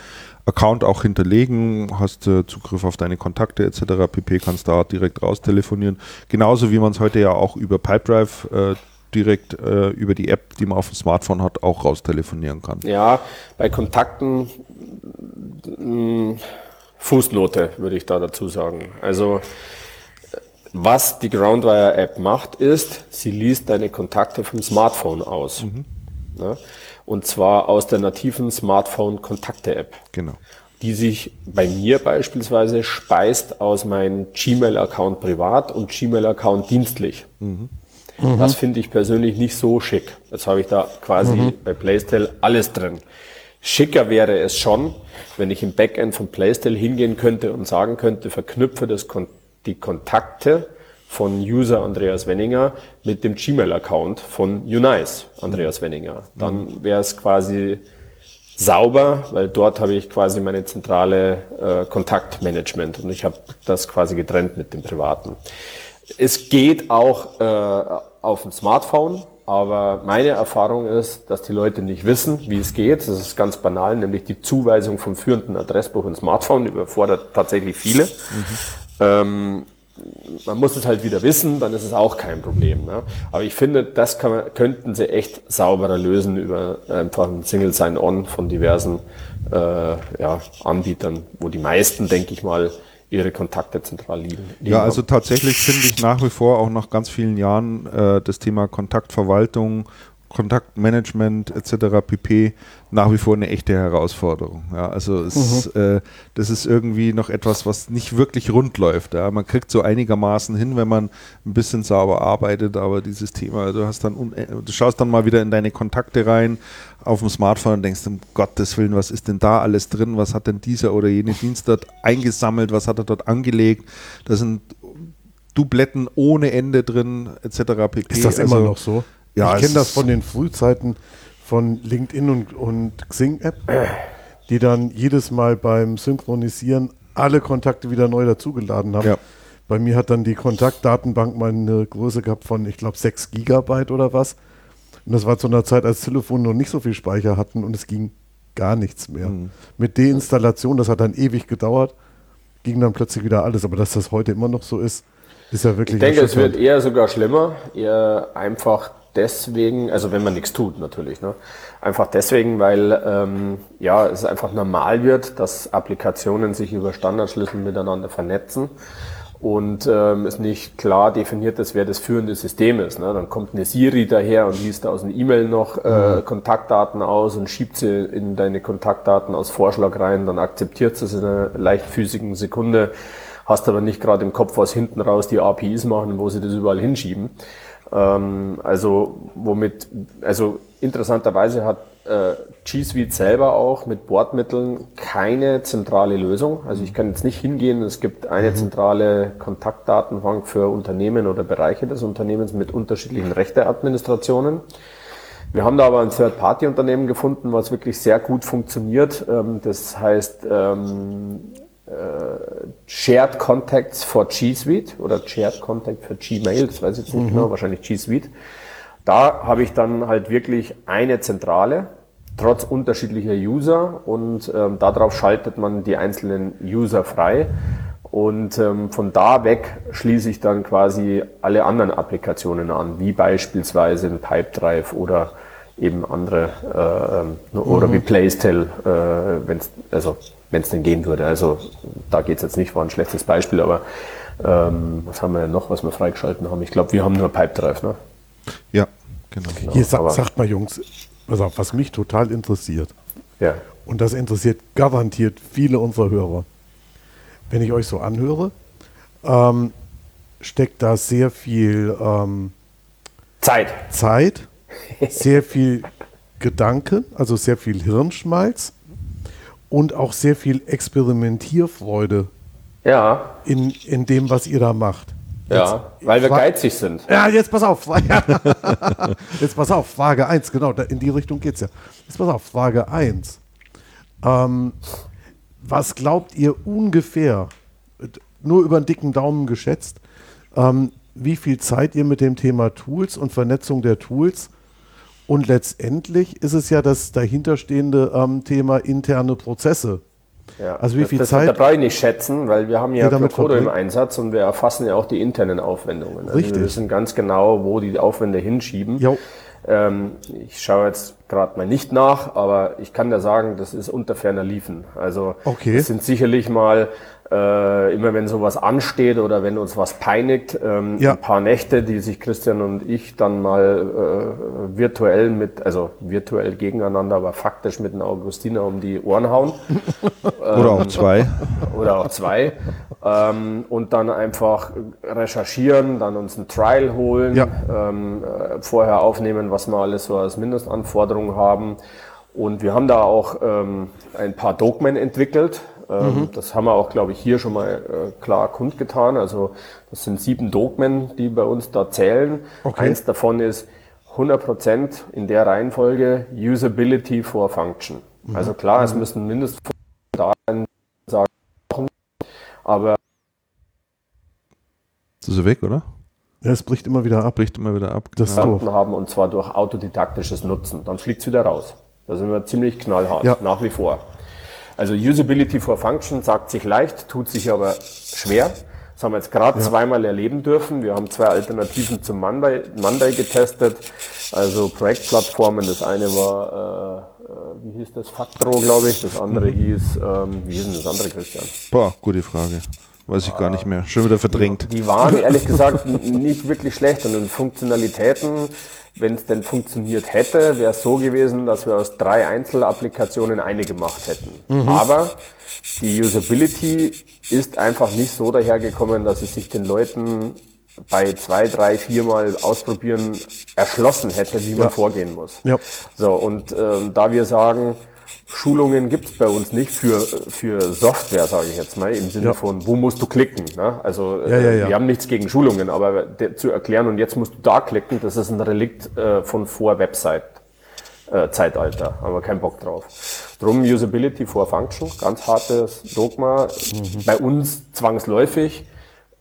Account auch hinterlegen, hast äh, Zugriff auf deine Kontakte etc. pp, kannst da direkt raus telefonieren. Genauso wie man es heute ja auch über Pipedrive äh, direkt äh, über die App, die man auf dem Smartphone hat, auch raus telefonieren kann. Ja, bei Kontakten mh, mm, Fußnote würde ich da dazu sagen. Also was die Groundwire App macht, ist, sie liest deine Kontakte vom Smartphone aus. Mhm. Ja? Und zwar aus der nativen Smartphone Kontakte App. Genau. Die sich bei mir beispielsweise speist aus meinem Gmail-Account privat und Gmail-Account dienstlich. Mhm. Mhm. Das finde ich persönlich nicht so schick. Jetzt habe ich da quasi mhm. bei Playstyle alles drin. Schicker wäre es schon, wenn ich im Backend von Playstyle hingehen könnte und sagen könnte, verknüpfe das Kon die Kontakte von User Andreas Wenninger mit dem Gmail-Account von Unice Andreas Wenninger. Dann wäre es quasi sauber, weil dort habe ich quasi meine zentrale äh, Kontaktmanagement und ich habe das quasi getrennt mit dem privaten. Es geht auch äh, auf dem Smartphone, aber meine Erfahrung ist, dass die Leute nicht wissen, wie es geht. Das ist ganz banal, nämlich die Zuweisung vom führenden Adressbuch ins Smartphone überfordert tatsächlich viele. Mhm. Ähm, man muss es halt wieder wissen, dann ist es auch kein Problem. Ne? Aber ich finde, das man, könnten sie echt sauberer lösen über einfach ein Single Sign-On von diversen äh, ja, Anbietern, wo die meisten, denke ich mal, ihre Kontakte zentral liegen. Ja, also tatsächlich finde ich nach wie vor auch nach ganz vielen Jahren äh, das Thema Kontaktverwaltung Kontaktmanagement etc. pp. nach wie vor eine echte Herausforderung. Ja, also es, mhm. äh, das ist irgendwie noch etwas, was nicht wirklich rund läuft. Ja. Man kriegt so einigermaßen hin, wenn man ein bisschen sauber arbeitet, aber dieses Thema, du hast dann, äh, du schaust dann mal wieder in deine Kontakte rein auf dem Smartphone und denkst, um Gottes Willen, was ist denn da alles drin? Was hat denn dieser oder jene Dienst dort eingesammelt? Was hat er dort angelegt? Das sind Dubletten ohne Ende drin, etc. pp. Ist das also, immer noch so? Ja, ich kenne das von den Frühzeiten von LinkedIn und, und Xing-App, die dann jedes Mal beim Synchronisieren alle Kontakte wieder neu dazugeladen haben. Ja. Bei mir hat dann die Kontaktdatenbank mal eine Größe gehabt von, ich glaube, 6 Gigabyte oder was. Und das war zu einer Zeit, als Telefone noch nicht so viel Speicher hatten und es ging gar nichts mehr. Mhm. Mit Deinstallation, das hat dann ewig gedauert, ging dann plötzlich wieder alles. Aber dass das heute immer noch so ist, ist ja wirklich. Ich denke, es wird eher sogar schlimmer. Eher einfach deswegen, also wenn man nichts tut natürlich, ne? einfach deswegen, weil ähm, ja es einfach normal wird, dass Applikationen sich über Standardschlüssel miteinander vernetzen und ähm, es nicht klar definiert ist, wer das führende System ist. Ne? Dann kommt eine Siri daher und liest aus einer E-Mail noch äh, mhm. Kontaktdaten aus und schiebt sie in deine Kontaktdaten als Vorschlag rein, dann akzeptiert sie es in einer leichtfüßigen Sekunde, hast aber nicht gerade im Kopf, was hinten raus die APIs machen, wo sie das überall hinschieben. Ähm, also womit, also interessanterweise hat äh, G Suite selber auch mit Bordmitteln keine zentrale Lösung. Also ich kann jetzt nicht hingehen, es gibt eine mhm. zentrale Kontaktdatenbank für Unternehmen oder Bereiche des Unternehmens mit unterschiedlichen Rechteadministrationen. Wir haben da aber ein Third-Party-Unternehmen gefunden, was wirklich sehr gut funktioniert. Ähm, das heißt ähm, äh, Shared Contacts for G Suite oder Shared Contact für Gmail, das weiß ich jetzt nicht mhm. genau, wahrscheinlich G Suite. Da habe ich dann halt wirklich eine Zentrale, trotz unterschiedlicher User und ähm, darauf schaltet man die einzelnen User frei. Und ähm, von da weg schließe ich dann quasi alle anderen Applikationen an, wie beispielsweise ein Pipedrive oder eben andere äh, ähm, oder mhm. wie Playstyle, äh, wenn es also wenn's denn gehen würde. Also da geht es jetzt nicht, war ein schlechtes Beispiel, aber ähm, was haben wir denn noch, was wir freigeschalten haben? Ich glaube, wir haben nur Pipedrive, ne? Ja, genau. genau. Hier sa sagt mal, Jungs, pass auf, was mich total interessiert. Ja. Und das interessiert garantiert viele unserer Hörer. Wenn ich euch so anhöre, ähm, steckt da sehr viel ähm, Zeit. Zeit, sehr viel Gedanken, also sehr viel Hirnschmalz und auch sehr viel Experimentierfreude ja. in, in dem, was ihr da macht. Ja, weil wir geizig sind. Ja, jetzt pass auf. jetzt pass auf, Frage 1, genau, in die Richtung geht es ja. Jetzt pass auf, Frage 1. Ähm, was glaubt ihr ungefähr, nur über einen dicken Daumen geschätzt, ähm, wie viel Zeit ihr mit dem Thema Tools und Vernetzung der Tools und letztendlich ist es ja das dahinterstehende ähm, Thema interne Prozesse ja, also wie viel das, Zeit? Da brauche ich nicht schätzen, weil wir haben ja Procodo im Einsatz und wir erfassen ja auch die internen Aufwendungen. Also Richtig. Wir wissen ganz genau, wo die Aufwände hinschieben. Ähm, ich schaue jetzt gerade mal nicht nach, aber ich kann da sagen, das ist unter ferner Liefen. Also okay. es sind sicherlich mal äh, immer wenn sowas ansteht oder wenn uns was peinigt, ähm, ja. ein paar Nächte, die sich Christian und ich dann mal äh, virtuell mit, also virtuell gegeneinander, aber faktisch mit einem Augustiner um die Ohren hauen. oder auch zwei. Oder auch zwei. Ähm, und dann einfach recherchieren, dann uns ein Trial holen, ja. ähm, äh, vorher aufnehmen, was wir alles so als Mindestanforderungen haben. Und wir haben da auch ähm, ein paar Dogmen entwickelt, ähm, mhm. Das haben wir auch, glaube ich, hier schon mal äh, klar kundgetan. Also das sind sieben Dogmen, die bei uns da zählen. Okay. Eins davon ist 100% in der Reihenfolge Usability for Function. Mhm. Also klar, mhm. es müssen mindestens da sagen, aber ist er weg, oder? Ja, es bricht immer wieder ab. Bricht immer wieder ab. Das genau. haben und zwar durch autodidaktisches Nutzen. Dann fliegt es wieder raus. Da sind wir ziemlich knallhart, ja. nach wie vor. Also Usability for Function sagt sich leicht, tut sich aber schwer. Das haben wir jetzt gerade ja. zweimal erleben dürfen. Wir haben zwei Alternativen zum Monday, Monday getestet. Also Projektplattformen. Das eine war, äh, äh wie hieß das? Factro, glaube ich. Das andere mhm. hieß, ähm, wie hieß denn das andere, Christian? Boah, gute Frage. Weiß ich gar nicht mehr. Schon wieder verdrängt. Die, die waren ehrlich gesagt nicht wirklich schlecht und in Funktionalitäten wenn es denn funktioniert hätte, wäre es so gewesen, dass wir aus drei Einzelapplikationen eine gemacht hätten. Mhm. Aber die Usability ist einfach nicht so dahergekommen, dass es sich den Leuten bei zwei, drei, viermal ausprobieren erschlossen hätte, wie man ja. vorgehen muss. Ja. So, und ähm, da wir sagen, Schulungen gibt es bei uns nicht für, für Software, sage ich jetzt mal, im Sinne ja. von, wo musst du klicken. Ne? Also ja, ja, wir haben nichts gegen Schulungen, aber zu erklären und jetzt musst du da klicken, das ist ein Relikt äh, von vor Website. Äh, haben wir keinen Bock drauf. Drum Usability for Function, ganz hartes Dogma, mhm. bei uns zwangsläufig.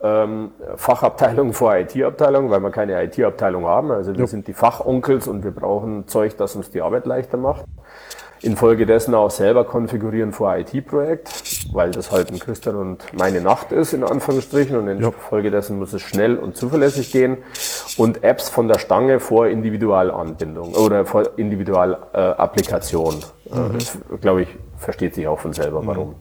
Ähm, Fachabteilung vor IT-Abteilung, weil wir keine IT-Abteilung haben. Also wir sind die Fachonkels und wir brauchen Zeug, das uns die Arbeit leichter macht infolgedessen auch selber konfigurieren vor IT-Projekt, weil das halt ein Christian und meine Nacht ist, in Anführungsstrichen, und infolgedessen muss es schnell und zuverlässig gehen. und Apps von der Stange vor Individualanbindung oder vor Individualapplikation. Äh, mhm. Äh, Glaube ich, versteht sich auch von selber, warum.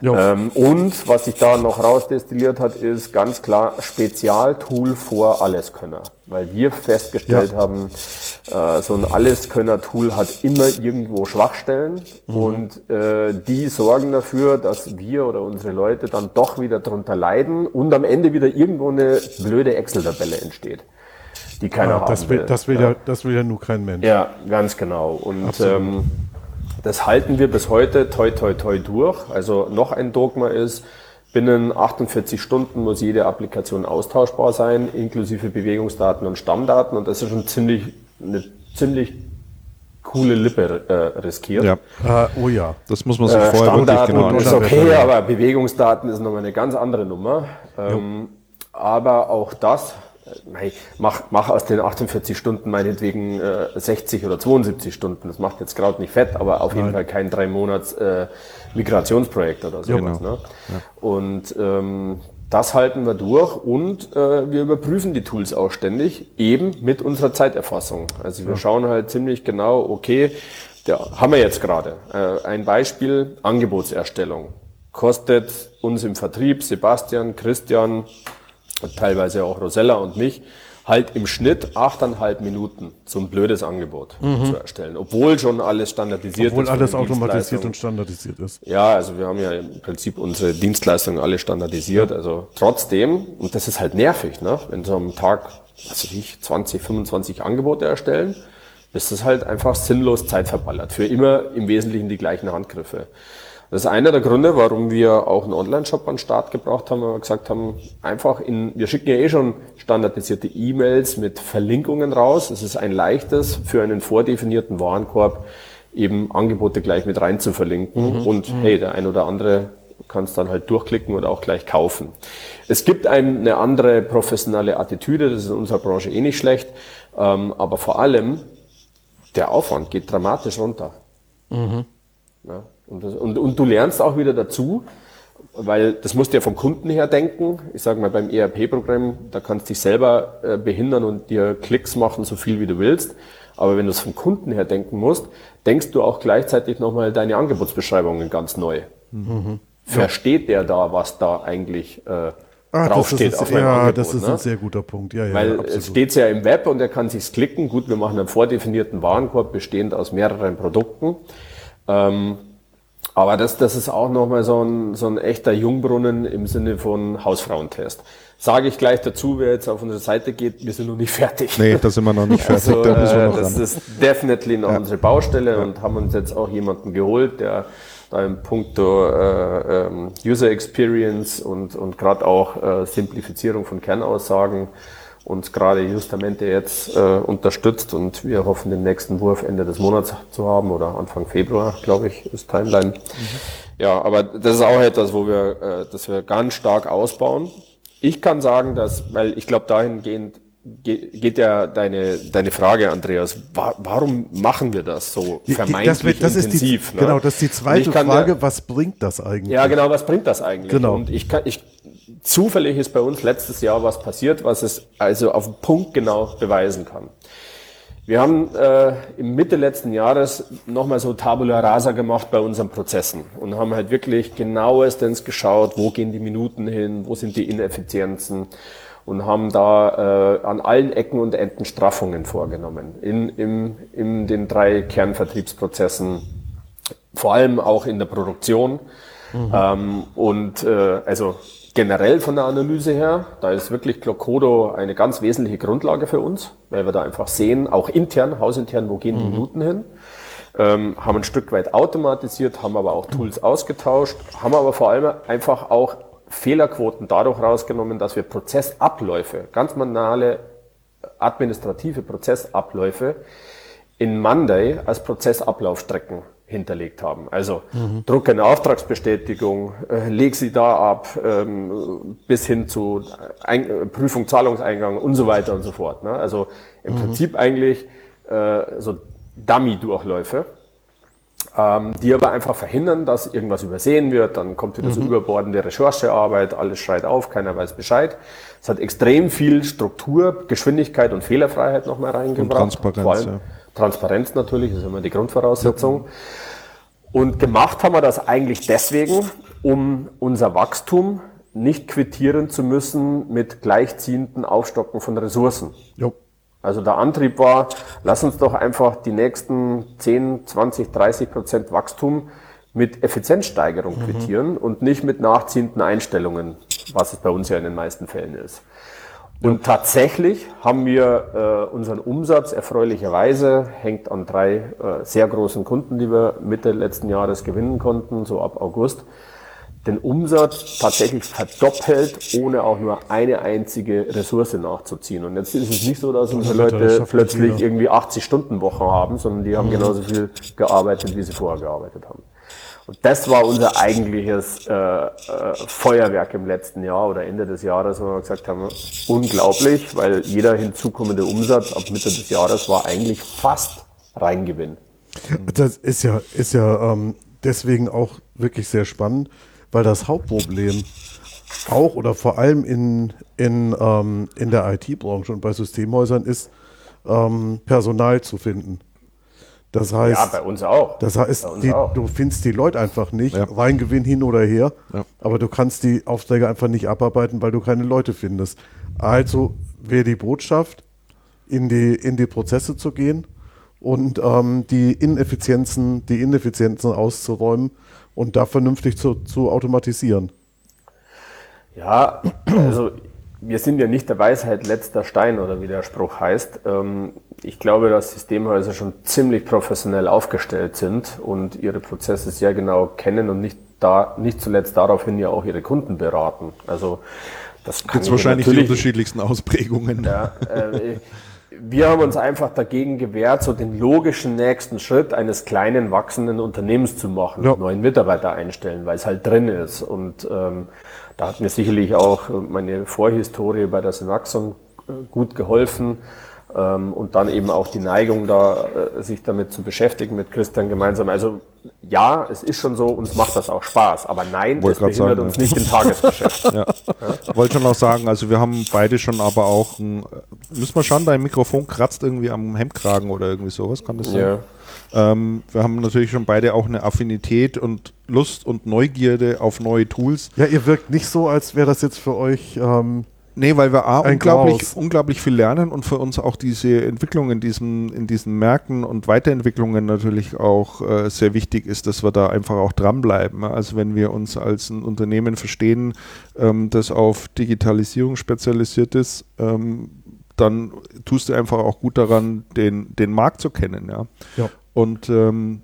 Ja. Ähm, und was sich da noch rausdestilliert hat, ist ganz klar Spezialtool vor Alleskönner. Weil wir festgestellt ja. haben, äh, so ein Alleskönner-Tool hat immer irgendwo Schwachstellen mhm. und äh, die sorgen dafür, dass wir oder unsere Leute dann doch wieder drunter leiden und am Ende wieder irgendwo eine blöde Excel-Tabelle entsteht die keiner ah, das will, will. Das will ja. ja. das will ja nur kein Mensch. Ja, ganz genau. Und ähm, das halten wir bis heute toi toi toi durch. Also noch ein Dogma ist, binnen 48 Stunden muss jede Applikation austauschbar sein, inklusive Bewegungsdaten und Stammdaten. Und das ist schon ziemlich, eine ziemlich coole Lippe äh, riskiert. Ja. Uh, oh ja, das muss man sich äh, vorher Stammdaten wirklich genau ist okay, aber Bewegungsdaten ist nochmal eine ganz andere Nummer. Ähm, aber auch das mach, mach aus den 48 Stunden meinetwegen äh, 60 oder 72 Stunden. Das macht jetzt gerade nicht fett, aber auf jeden Fall kein drei Monats äh, Migrationsprojekt oder sowas. Ja, genau. ne? ja. Und ähm, das halten wir durch und äh, wir überprüfen die Tools auch ständig, eben mit unserer Zeiterfassung. Also wir ja. schauen halt ziemlich genau, okay, der haben wir jetzt gerade. Äh, ein Beispiel, Angebotserstellung. Kostet uns im Vertrieb Sebastian, Christian, teilweise auch Rosella und mich, halt im Schnitt achteinhalb Minuten so ein blödes Angebot mhm. zu erstellen, obwohl schon alles standardisiert obwohl ist. Obwohl alles automatisiert und standardisiert ist. Ja, also wir haben ja im Prinzip unsere Dienstleistungen alle standardisiert, ja. also trotzdem, und das ist halt nervig, ne? wenn so am Tag, was weiß ich, 20, 25 Angebote erstellen, ist das halt einfach sinnlos Zeit verballert. Für immer im Wesentlichen die gleichen Handgriffe. Das ist einer der Gründe, warum wir auch einen Online-Shop an den Start gebracht haben, weil wir gesagt haben, einfach in, wir schicken ja eh schon standardisierte E-Mails mit Verlinkungen raus. Es ist ein leichtes für einen vordefinierten Warenkorb eben Angebote gleich mit rein zu verlinken mhm. und mhm. hey, der ein oder andere kann es dann halt durchklicken oder auch gleich kaufen. Es gibt eine andere professionelle Attitüde, das ist in unserer Branche eh nicht schlecht, ähm, aber vor allem der Aufwand geht dramatisch runter. Mhm. Ja, und, und, und du lernst auch wieder dazu, weil das musst du ja vom Kunden her denken. Ich sage mal, beim ERP-Programm, da kannst du dich selber äh, behindern und dir Klicks machen, so viel wie du willst. Aber wenn du es vom Kunden her denken musst, denkst du auch gleichzeitig nochmal deine Angebotsbeschreibungen ganz neu. Mhm. Versteht der da, was da eigentlich äh, ah, draufsteht auf meinem ja, Angebot? das ist ne? ein sehr guter Punkt. Ja, ja, Weil absolut. es steht ja im Web und er kann sich's klicken. Gut, wir machen einen vordefinierten Warenkorb bestehend aus mehreren Produkten. Ähm, aber das, das ist auch nochmal so ein, so ein echter Jungbrunnen im Sinne von Hausfrauentest. Sage ich gleich dazu, wer jetzt auf unsere Seite geht, wir sind noch nicht fertig. Nee, da sind wir noch nicht fertig. Also, da äh, das ran. ist definitely noch ja. unsere Baustelle ja. und haben uns jetzt auch jemanden geholt, der da im Punkto äh, ähm, User Experience und, und gerade auch äh, Simplifizierung von Kernaussagen uns gerade Justamente jetzt äh, unterstützt und wir hoffen, den nächsten Wurf Ende des Monats zu haben oder Anfang Februar, glaube ich, ist Timeline. Mhm. Ja, aber das ist auch etwas, wo wir, äh, das wir ganz stark ausbauen. Ich kann sagen, dass, weil ich glaube, dahingehend geht ja deine, deine Frage, Andreas, wa warum machen wir das so vermeintlich das, das intensiv? Die, ne? Genau, das ist die zweite Frage, was bringt das eigentlich? Ja, genau, was bringt das eigentlich? Genau. Und ich kann, ich, zufällig ist bei uns letztes Jahr was passiert, was es also auf den Punkt genau beweisen kann. Wir haben äh, im Mitte letzten Jahres nochmal so Tabula Rasa gemacht bei unseren Prozessen und haben halt wirklich genauestens geschaut, wo gehen die Minuten hin, wo sind die Ineffizienzen und haben da äh, an allen Ecken und Enden Straffungen vorgenommen in, in, in den drei Kernvertriebsprozessen, vor allem auch in der Produktion. Mhm. Ähm, und äh, also generell von der Analyse her, da ist wirklich Clocodo eine ganz wesentliche Grundlage für uns, weil wir da einfach sehen, auch intern, hausintern, wo gehen die mhm. Minuten hin. Ähm, haben ein Stück weit automatisiert, haben aber auch Tools ausgetauscht, haben aber vor allem einfach auch Fehlerquoten dadurch rausgenommen, dass wir Prozessabläufe, ganz banale administrative Prozessabläufe in Monday als Prozessablaufstrecken hinterlegt haben. Also mhm. drucke eine Auftragsbestätigung, äh, leg sie da ab, ähm, bis hin zu Ein Prüfung, Zahlungseingang und so weiter und so fort. Ne? Also im mhm. Prinzip eigentlich äh, so Dummy-Durchläufe. ähm, die aber einfach verhindern, dass irgendwas übersehen wird. Dann kommt wieder mhm. so überbordende Recherchearbeit, alles schreit auf, keiner weiß Bescheid. Es hat extrem viel Struktur, Geschwindigkeit und Fehlerfreiheit nochmal reingebracht. Und Transparenz, Vor allem ja. Transparenz natürlich, ist immer die Grundvoraussetzung. Und gemacht haben wir das eigentlich deswegen, um unser Wachstum nicht quittieren zu müssen mit gleichziehenden Aufstocken von Ressourcen. Jo. Also der Antrieb war, lass uns doch einfach die nächsten 10, 20, 30 Prozent Wachstum mit Effizienzsteigerung mhm. quittieren und nicht mit nachziehenden Einstellungen, was es bei uns ja in den meisten Fällen ist. Und tatsächlich haben wir äh, unseren Umsatz erfreulicherweise, hängt an drei äh, sehr großen Kunden, die wir Mitte letzten Jahres gewinnen konnten, so ab August, den Umsatz tatsächlich verdoppelt, ohne auch nur eine einzige Ressource nachzuziehen. Und jetzt ist es nicht so, dass unsere Leute plötzlich irgendwie 80 Stunden Wochen haben, sondern die haben mhm. genauso viel gearbeitet, wie sie vorher gearbeitet haben. Und das war unser eigentliches äh, äh, Feuerwerk im letzten Jahr oder Ende des Jahres, wo wir gesagt haben, unglaublich, weil jeder hinzukommende Umsatz ab Mitte des Jahres war eigentlich fast Reingewinn. Das ist ja, ist ja ähm, deswegen auch wirklich sehr spannend, weil das Hauptproblem auch oder vor allem in, in, ähm, in der IT-Branche und bei Systemhäusern ist, ähm, Personal zu finden. Das heißt, ja, bei uns auch. Das heißt, die, auch. du findest die Leute einfach nicht, ja. Reingewinn hin oder her, ja. aber du kannst die Aufträge einfach nicht abarbeiten, weil du keine Leute findest. Also wäre die Botschaft, in die, in die Prozesse zu gehen und ähm, die Ineffizienzen, die Ineffizienzen auszuräumen und da vernünftig zu, zu automatisieren. Ja, also wir sind ja nicht der Weisheit letzter Stein oder wie der Spruch heißt. Ähm, ich glaube, dass Systemhäuser schon ziemlich professionell aufgestellt sind und ihre Prozesse sehr genau kennen und nicht da, nicht zuletzt daraufhin ja auch ihre Kunden beraten. Also, das kann Jetzt wahrscheinlich die unterschiedlichsten Ausprägungen. Ja, äh, wir haben uns einfach dagegen gewehrt, so den logischen nächsten Schritt eines kleinen, wachsenden Unternehmens zu machen, ja. neuen Mitarbeiter einstellen, weil es halt drin ist. Und ähm, da hat mir sicherlich auch meine Vorhistorie bei der Synaxon äh, gut geholfen und dann eben auch die Neigung, da äh, sich damit zu beschäftigen mit Christian gemeinsam. Also ja, es ist schon so, uns macht das auch Spaß, aber nein, Wollte das behindert sagen, uns nicht im Tagesgeschäft. ja. ja. Wollte schon auch sagen, also wir haben beide schon aber auch, ein, müssen wir schauen, dein Mikrofon kratzt irgendwie am Hemdkragen oder irgendwie sowas, kann das sein? Ja. Ähm, wir haben natürlich schon beide auch eine Affinität und Lust und Neugierde auf neue Tools. Ja, ihr wirkt nicht so, als wäre das jetzt für euch ähm, Nee, weil wir A, unglaublich, unglaublich viel lernen und für uns auch diese Entwicklung in diesen, in diesen Märkten und Weiterentwicklungen natürlich auch äh, sehr wichtig ist, dass wir da einfach auch dranbleiben. Also wenn wir uns als ein Unternehmen verstehen, ähm, das auf Digitalisierung spezialisiert ist, ähm, dann tust du einfach auch gut daran, den, den Markt zu kennen. Ja. ja. Und ähm,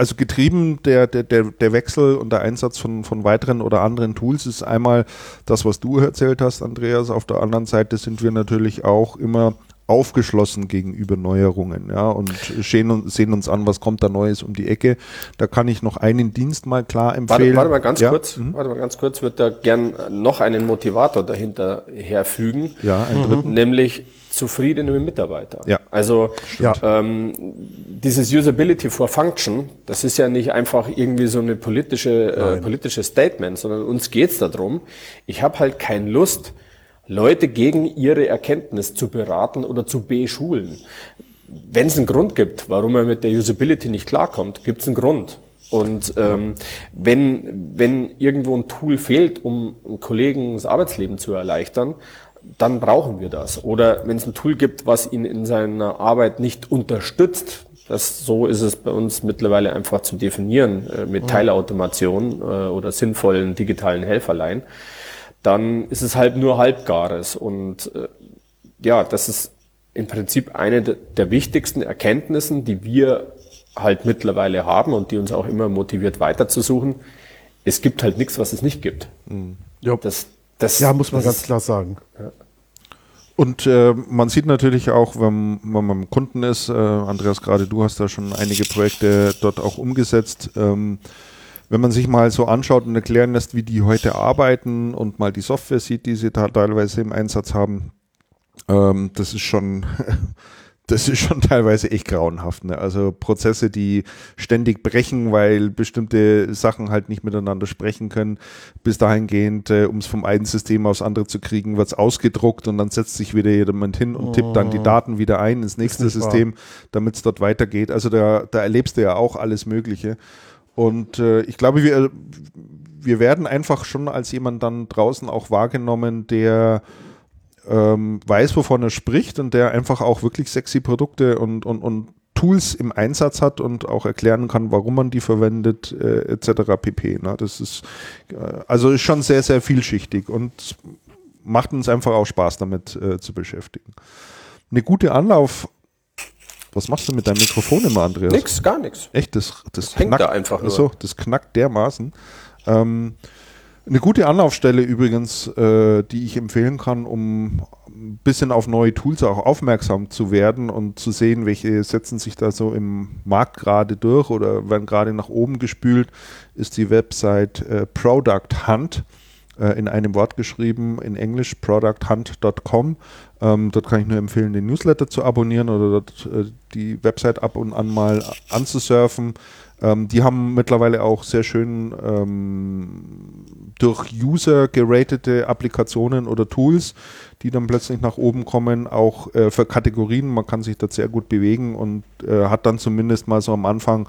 also getrieben der, der, der Wechsel und der Einsatz von, von weiteren oder anderen Tools ist einmal das, was du erzählt hast, Andreas. Auf der anderen Seite sind wir natürlich auch immer aufgeschlossen gegenüber Neuerungen, ja, und sehen, uns an, was kommt da Neues um die Ecke. Da kann ich noch einen Dienst mal klar empfehlen. Warte, warte mal ganz ja. kurz, mhm. warte mal ganz kurz, würde da gern noch einen Motivator dahinter herfügen. Ja, einen dritten. Nämlich zufriedene Mitarbeiter. Ja. Also ja. Ähm, dieses Usability for Function, das ist ja nicht einfach irgendwie so eine politische, äh, politische Statement, sondern uns geht's darum, ich habe halt keine Lust, Leute gegen ihre Erkenntnis zu beraten oder zu beschulen. Wenn es einen Grund gibt, warum er mit der Usability nicht klarkommt, gibt es einen Grund. Und ähm, wenn, wenn irgendwo ein Tool fehlt, um Kollegen das Arbeitsleben zu erleichtern, dann brauchen wir das. Oder wenn es ein Tool gibt, was ihn in seiner Arbeit nicht unterstützt, das, so ist es bei uns mittlerweile einfach zu definieren äh, mit Teilautomation äh, oder sinnvollen digitalen Helferlein, dann ist es halt nur halbgares. Und äh, ja, das ist im Prinzip eine der wichtigsten Erkenntnissen, die wir halt mittlerweile haben und die uns auch immer motiviert weiterzusuchen. Es gibt halt nichts, was es nicht gibt. Mhm. Ja. Das, das, ja, muss man ganz ist, klar sagen. Ja. Und äh, man sieht natürlich auch, wenn, wenn man beim Kunden ist, äh, Andreas, gerade du hast da schon einige Projekte dort auch umgesetzt. Ähm, wenn man sich mal so anschaut und erklären lässt, wie die heute arbeiten und mal die Software sieht, die sie da teilweise im Einsatz haben, ähm, das ist schon das ist schon teilweise echt grauenhaft. Ne? Also Prozesse, die ständig brechen, weil bestimmte Sachen halt nicht miteinander sprechen können. Bis dahingehend, äh, um es vom einen System aufs andere zu kriegen, wird es ausgedruckt und dann setzt sich wieder jemand hin und tippt dann die oh. Daten wieder ein ins nächste System, damit es dort weitergeht. Also da, da erlebst du ja auch alles Mögliche. Und äh, ich glaube, wir, wir werden einfach schon als jemand dann draußen auch wahrgenommen, der ähm, weiß, wovon er spricht und der einfach auch wirklich sexy Produkte und, und, und Tools im Einsatz hat und auch erklären kann, warum man die verwendet, äh, etc. pp. Ne? Das ist äh, also ist schon sehr, sehr vielschichtig und macht uns einfach auch Spaß damit äh, zu beschäftigen. Eine gute Anlauf. Was machst du mit deinem Mikrofon immer, Andreas? Nix, gar nichts. Echt, das, das, das knackt da einfach nur. So, das knackt dermaßen. Ähm, eine gute Anlaufstelle übrigens, äh, die ich empfehlen kann, um ein bisschen auf neue Tools auch aufmerksam zu werden und zu sehen, welche setzen sich da so im Markt gerade durch oder werden gerade nach oben gespült, ist die Website äh, Product Hunt äh, in einem Wort geschrieben, in Englisch producthunt.com. Ähm, dort kann ich nur empfehlen, den Newsletter zu abonnieren oder dort äh, die Website ab und an mal anzusurfen. Ähm, die haben mittlerweile auch sehr schön ähm, durch User geratete Applikationen oder Tools, die dann plötzlich nach oben kommen, auch äh, für Kategorien. Man kann sich da sehr gut bewegen und äh, hat dann zumindest mal so am Anfang,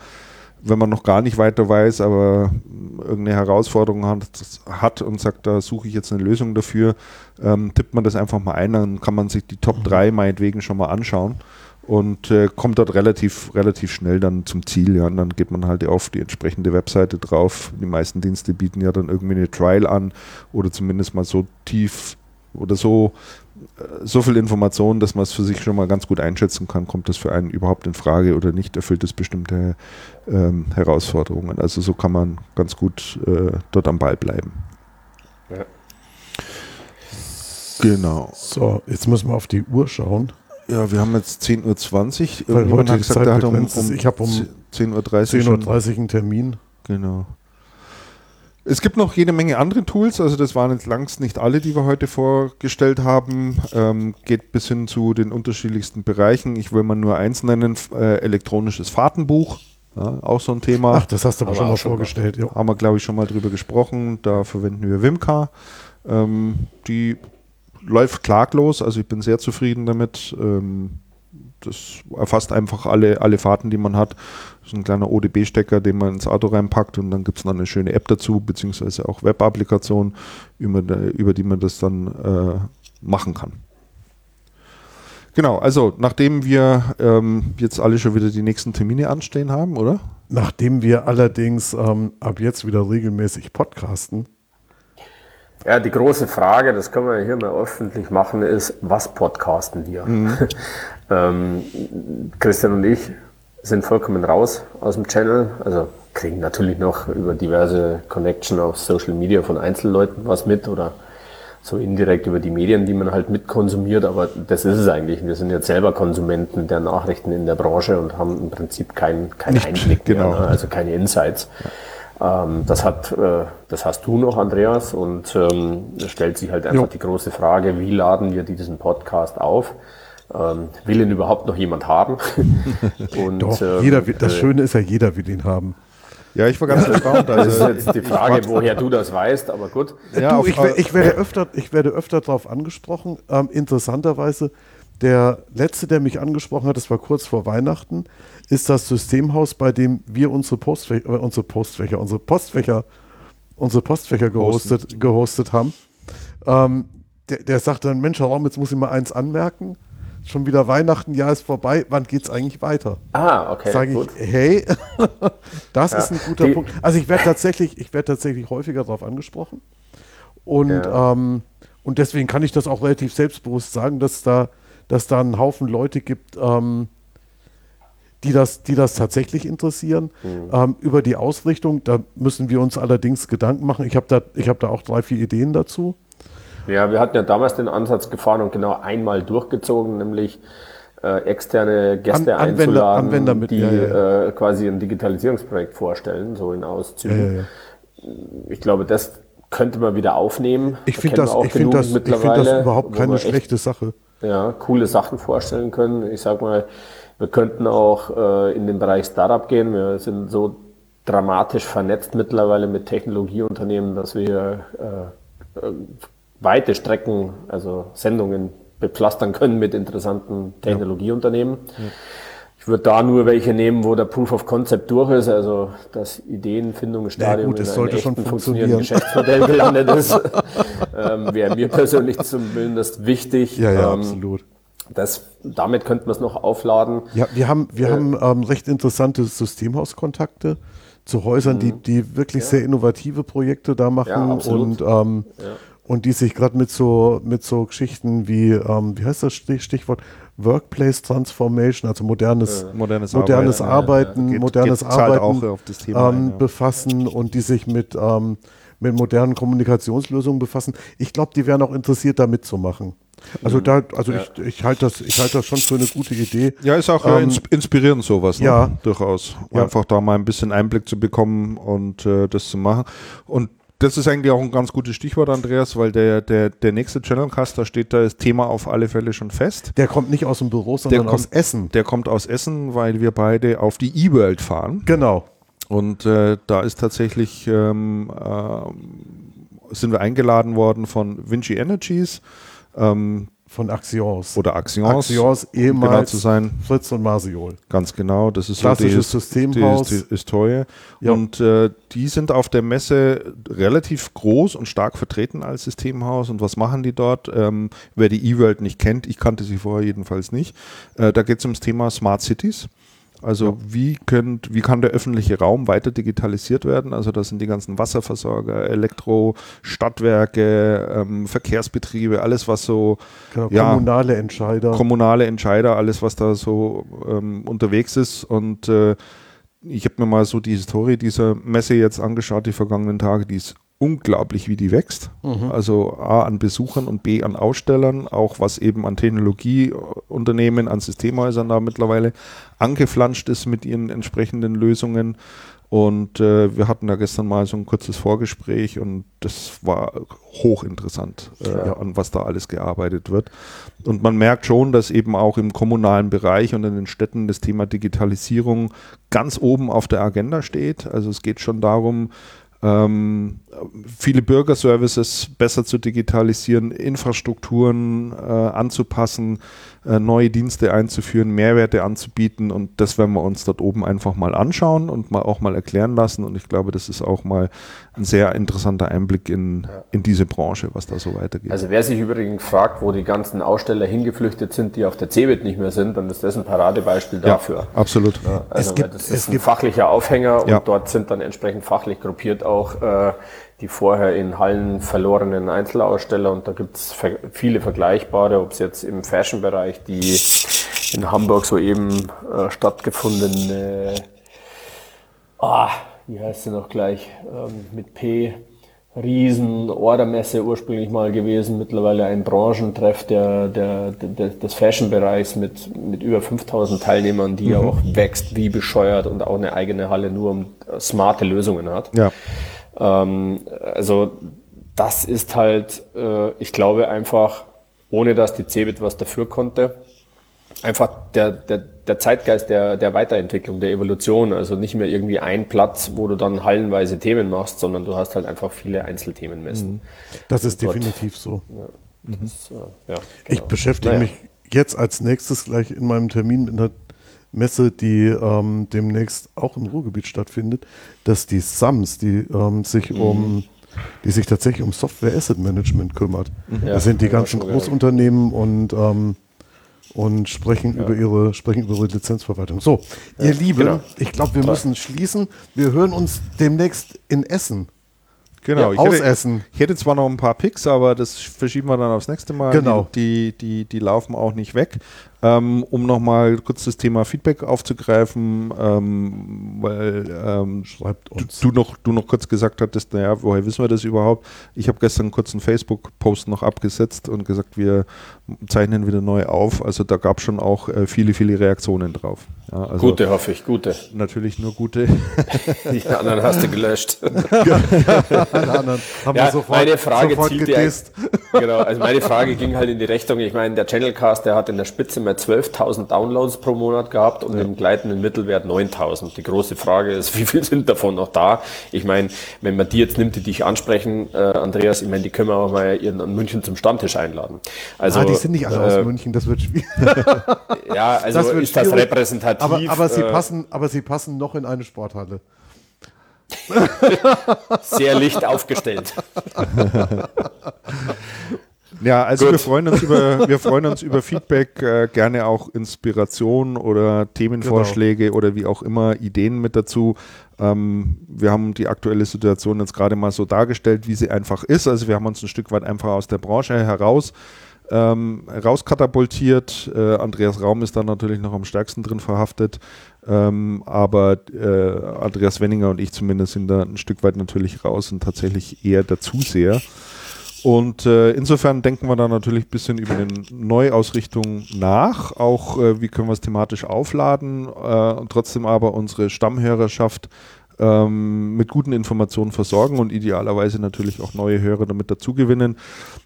wenn man noch gar nicht weiter weiß, aber irgendeine Herausforderung hat, hat und sagt, da suche ich jetzt eine Lösung dafür, ähm, tippt man das einfach mal ein, dann kann man sich die Top 3 mhm. meinetwegen schon mal anschauen und äh, kommt dort relativ, relativ schnell dann zum Ziel. Ja. Und dann geht man halt auf die entsprechende Webseite drauf. Die meisten Dienste bieten ja dann irgendwie eine Trial an oder zumindest mal so tief oder so, äh, so viel Informationen, dass man es für sich schon mal ganz gut einschätzen kann, kommt das für einen überhaupt in Frage oder nicht, erfüllt es bestimmte ähm, Herausforderungen. Also so kann man ganz gut äh, dort am Ball bleiben. Ja. Genau. So, jetzt müssen wir auf die Uhr schauen. Ja, wir haben jetzt 10.20 Uhr. Weil heute hat gesagt, hat um, um ich habe um 10.30 Uhr 10 Uhr einen Termin. Genau. Es gibt noch jede Menge andere Tools, also das waren jetzt langst nicht alle, die wir heute vorgestellt haben. Ähm, geht bis hin zu den unterschiedlichsten Bereichen. Ich will mal nur eins nennen, äh, elektronisches Fahrtenbuch. Ja, auch so ein Thema. Ach, das hast du aber, schon mal vorgestellt. Ja. Haben wir, glaube ich, schon mal drüber gesprochen. Da verwenden wir Wimka. Ähm, die läuft klaglos, also ich bin sehr zufrieden damit. Ähm, das erfasst einfach alle, alle Fahrten, die man hat. Das ist ein kleiner ODB-Stecker, den man ins Auto reinpackt und dann gibt es noch eine schöne App dazu, beziehungsweise auch Web-Applikation, über, über, die man das dann äh, machen kann. Genau, also nachdem wir ähm, jetzt alle schon wieder die nächsten Termine anstehen haben, oder? Nachdem wir allerdings ähm, ab jetzt wieder regelmäßig podcasten, ja, die große Frage, das können wir hier mal öffentlich machen, ist, was podcasten wir? Mhm. ähm, Christian und ich sind vollkommen raus aus dem Channel, also kriegen natürlich noch über diverse Connection auf Social Media von Einzelleuten was mit oder so indirekt über die Medien, die man halt mitkonsumiert, aber das ist es eigentlich. Wir sind jetzt selber Konsumenten der Nachrichten in der Branche und haben im Prinzip keinen kein Einblick mehr, genau. ne? also keine Insights. Ja. Ähm, das, hat, äh, das hast du noch, Andreas, und ähm, stellt sich halt einfach jo. die große Frage, wie laden wir diesen Podcast auf? Ähm, will ihn überhaupt noch jemand haben? und, Doch, ähm, jeder, das äh, Schöne ist ja, jeder will ihn haben. Ja, ich war ganz erstaunt. Also, das ist jetzt die Frage, woher du das weißt, aber gut. Ja, du, ich, ich, werde öfter, ich werde öfter darauf angesprochen. Ähm, interessanterweise, der letzte, der mich angesprochen hat, das war kurz vor Weihnachten, ist das Systemhaus, bei dem wir unsere Postfächer, äh, unsere Postfächer, unsere Postfächer, unsere Postfächer gehostet, gehostet haben. Ähm, der, der sagt dann, Mensch, Herr Raum, jetzt muss ich mal eins anmerken. Schon wieder Weihnachten, Jahr ist vorbei, wann geht es eigentlich weiter? Ah, okay. Sage ich, hey, das ja. ist ein guter Die, Punkt. Also ich werde tatsächlich, ich werde tatsächlich häufiger darauf angesprochen. Und, ja. ähm, und deswegen kann ich das auch relativ selbstbewusst sagen, dass da, dass da einen Haufen Leute gibt, ähm, die das, die das tatsächlich interessieren. Mhm. Ähm, über die Ausrichtung, da müssen wir uns allerdings Gedanken machen. Ich habe da, hab da auch drei, vier Ideen dazu. Ja, wir hatten ja damals den Ansatz gefahren und genau einmal durchgezogen, nämlich äh, externe Gäste An, Anwender, einzuladen, Anwender mit, die ja, ja. Äh, quasi ein Digitalisierungsprojekt vorstellen, so in Auszügen. Ja, ich glaube, das könnte man wieder aufnehmen. Ich finde das, ich find das, find das überhaupt keine schlechte Sache. Ja, coole Sachen vorstellen können. Ich sag mal, wir könnten auch äh, in den Bereich Startup gehen. Wir sind so dramatisch vernetzt mittlerweile mit Technologieunternehmen, dass wir äh, äh, weite Strecken, also Sendungen bepflastern können mit interessanten Technologieunternehmen. Ja. Ich würde da nur welche nehmen, wo der Proof of Concept durch ist, also das Ideenfindungsstadium ja, in einem echten funktionierenden Geschäftsmodell gelandet ist, ähm, wäre mir persönlich zumindest wichtig. Ja, ja, ähm, absolut. Das, damit könnten wir es noch aufladen. Ja, wir haben, wir äh, haben ähm, recht interessante Systemhauskontakte zu Häusern, die, mhm. die wirklich ja. sehr innovative Projekte da machen ja, und, ähm, ja. Und die sich gerade mit so, mit so Geschichten wie, ähm, wie heißt das Stichwort? Workplace Transformation, also modernes, äh, modernes, modernes Arbeiten, Arbeiten geht, modernes geht Arbeiten Thema, ähm, befassen und die sich mit, ähm, mit modernen Kommunikationslösungen befassen. Ich glaube, die wären auch interessiert, da mitzumachen. Also mhm. da, also ja. ich, ich halte das, ich halte das schon für eine gute Idee. Ja, ist auch äh, ähm, inspirierend sowas, ne? ja, durchaus. Ja. Einfach da mal ein bisschen Einblick zu bekommen und äh, das zu machen. Und das ist eigentlich auch ein ganz gutes Stichwort, Andreas, weil der, der, der nächste Channelcast, da steht da das Thema auf alle Fälle schon fest. Der kommt nicht aus dem Büro, sondern kommt, aus Essen. Der kommt aus Essen, weil wir beide auf die E-World fahren. Genau. Und äh, da ist tatsächlich, ähm, äh, sind wir eingeladen worden von Vinci Energies. Ähm, von Axions. Oder Axions. Axions, ehemals genau zu sein. Fritz und Marsiol. Ganz genau, das ist Klassisches so die, Systemhaus. Die, die Historie. Ja. Und äh, die sind auf der Messe relativ groß und stark vertreten als Systemhaus. Und was machen die dort? Ähm, wer die E-World nicht kennt, ich kannte sie vorher jedenfalls nicht, äh, da geht es ums Thema Smart Cities. Also ja. wie, könnt, wie kann der öffentliche Raum weiter digitalisiert werden? Also das sind die ganzen Wasserversorger, Elektro, Stadtwerke, ähm, Verkehrsbetriebe, alles was so genau, ja, kommunale Entscheider. Kommunale Entscheider, alles was da so ähm, unterwegs ist. Und äh, ich habe mir mal so die Historie dieser Messe jetzt angeschaut, die vergangenen Tage, die ist unglaublich, wie die wächst. Mhm. Also A an Besuchern und B an Ausstellern, auch was eben an Technologieunternehmen, an Systemhäusern da mittlerweile angeflanscht ist mit ihren entsprechenden Lösungen. Und äh, wir hatten da gestern mal so ein kurzes Vorgespräch und das war hochinteressant, äh, ja. an was da alles gearbeitet wird. Und man merkt schon, dass eben auch im kommunalen Bereich und in den Städten das Thema Digitalisierung ganz oben auf der Agenda steht. Also es geht schon darum, ähm, viele Bürgerservices besser zu digitalisieren, Infrastrukturen äh, anzupassen, neue Dienste einzuführen, Mehrwerte anzubieten und das werden wir uns dort oben einfach mal anschauen und mal auch mal erklären lassen und ich glaube, das ist auch mal ein sehr interessanter Einblick in, ja. in diese Branche, was da so weitergeht. Also wer sich übrigens fragt, wo die ganzen Aussteller hingeflüchtet sind, die auf der CeBIT nicht mehr sind, dann ist das ein Paradebeispiel dafür. Ja, absolut. Ja, also es gibt, das ist ein fachlicher Aufhänger und dort sind dann entsprechend fachlich gruppiert auch äh, die vorher in Hallen verlorenen Einzelaussteller und da gibt es viele vergleichbare, ob es jetzt im Fashion-Bereich die in Hamburg soeben äh, stattgefundene, ah, wie heißt sie noch gleich, ähm, mit P, riesen Ordermesse ursprünglich mal gewesen, mittlerweile ein Branchentreff der, der, der des Fashion-Bereichs mit, mit über 5000 Teilnehmern, die mhm. ja auch wächst wie bescheuert und auch eine eigene Halle nur um smarte Lösungen hat. Ja. Ähm, also das ist halt, äh, ich glaube einfach, ohne dass die Cebit was dafür konnte, einfach der, der, der Zeitgeist der, der Weiterentwicklung, der Evolution. Also nicht mehr irgendwie ein Platz, wo du dann hallenweise Themen machst, sondern du hast halt einfach viele Einzelthemen messen. Mhm. Das ist Dort. definitiv so. Ja, mhm. das, äh, ja, genau. Ich beschäftige naja. mich jetzt als nächstes gleich in meinem Termin mit einer Messe, die ähm, demnächst auch im Ruhrgebiet stattfindet, dass die SAMS, die ähm, sich mhm. um die sich tatsächlich um Software Asset Management kümmert. Mhm. Ja, das sind die ganzen Großunternehmen und ähm, und sprechen ja. über ihre sprechen über ihre Lizenzverwaltung. So, ja, ihr Lieben, genau. ich glaube, wir müssen schließen. Wir hören uns demnächst in Essen. Genau, ja, ich, hätte, ich hätte zwar noch ein paar Picks, aber das verschieben wir dann aufs nächste Mal. Genau. Die, die, die, die laufen auch nicht weg. Ähm, um nochmal kurz das Thema Feedback aufzugreifen, ähm, weil ähm, Schreibt uns. Du, du, noch, du noch kurz gesagt hattest, naja, woher wissen wir das überhaupt? Ich habe gestern kurz einen Facebook-Post noch abgesetzt und gesagt, wir zeichnen wieder neu auf. Also da gab es schon auch äh, viele, viele Reaktionen drauf. Ja, also gute hoffe ich, gute. Natürlich nur gute. Die anderen hast du gelöscht. Die anderen haben ja, wir sofort, meine Frage sofort getest. Genau, also meine Frage ging halt in die Richtung, ich meine, der Channelcast, der hat in der Spitze mal 12.000 Downloads pro Monat gehabt und ja. im gleitenden Mittelwert 9.000. Die große Frage ist, wie viel sind davon noch da? Ich meine, wenn man die jetzt nimmt, die dich ansprechen, äh, Andreas, ich meine, die können wir auch mal in München zum Stammtisch einladen. Also, ah, die sind nicht alle äh, aus München, das wird schwierig. ja, also das ist das repräsentativ. Aber, aber, sie äh, passen, aber sie passen noch in eine Sporthalle. Sehr licht aufgestellt. Ja, also wir freuen uns über wir freuen uns über Feedback, äh, gerne auch Inspiration oder Themenvorschläge genau. oder wie auch immer Ideen mit dazu. Ähm, wir haben die aktuelle Situation jetzt gerade mal so dargestellt, wie sie einfach ist. Also wir haben uns ein Stück weit einfach aus der Branche heraus ähm, rauskatapultiert. Äh, Andreas Raum ist da natürlich noch am stärksten drin verhaftet. Ähm, aber äh, Andreas Wenninger und ich zumindest sind da ein Stück weit natürlich raus und tatsächlich eher der Zuseher. Und äh, insofern denken wir da natürlich ein bisschen über eine Neuausrichtung nach. Auch äh, wie können wir es thematisch aufladen äh, und trotzdem aber unsere Stammhörerschaft ähm, mit guten Informationen versorgen und idealerweise natürlich auch neue Hörer damit dazugewinnen.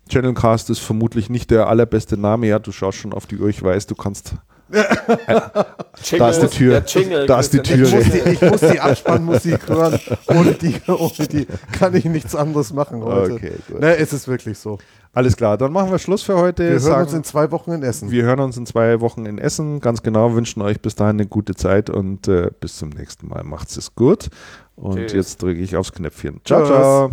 Channelcast ist vermutlich nicht der allerbeste Name. Ja, du schaust schon auf die Uhr, ich weiß, du kannst da ist die Tür. Da ist die Tür. Ich muss die, ich muss die Abspannmusik hören. Ohne die, ohne die kann ich nichts anderes machen heute. Okay, gut. Ne, ist es wirklich so. Alles klar, dann machen wir Schluss für heute. Wir hören Sagen, uns in zwei Wochen in Essen. Wir hören uns in zwei Wochen in Essen. Ganz genau, wünschen euch bis dahin eine gute Zeit und äh, bis zum nächsten Mal. Macht's es gut. Und Tschüss. jetzt drücke ich aufs Knöpfchen. Ciao, Tschüss. ciao.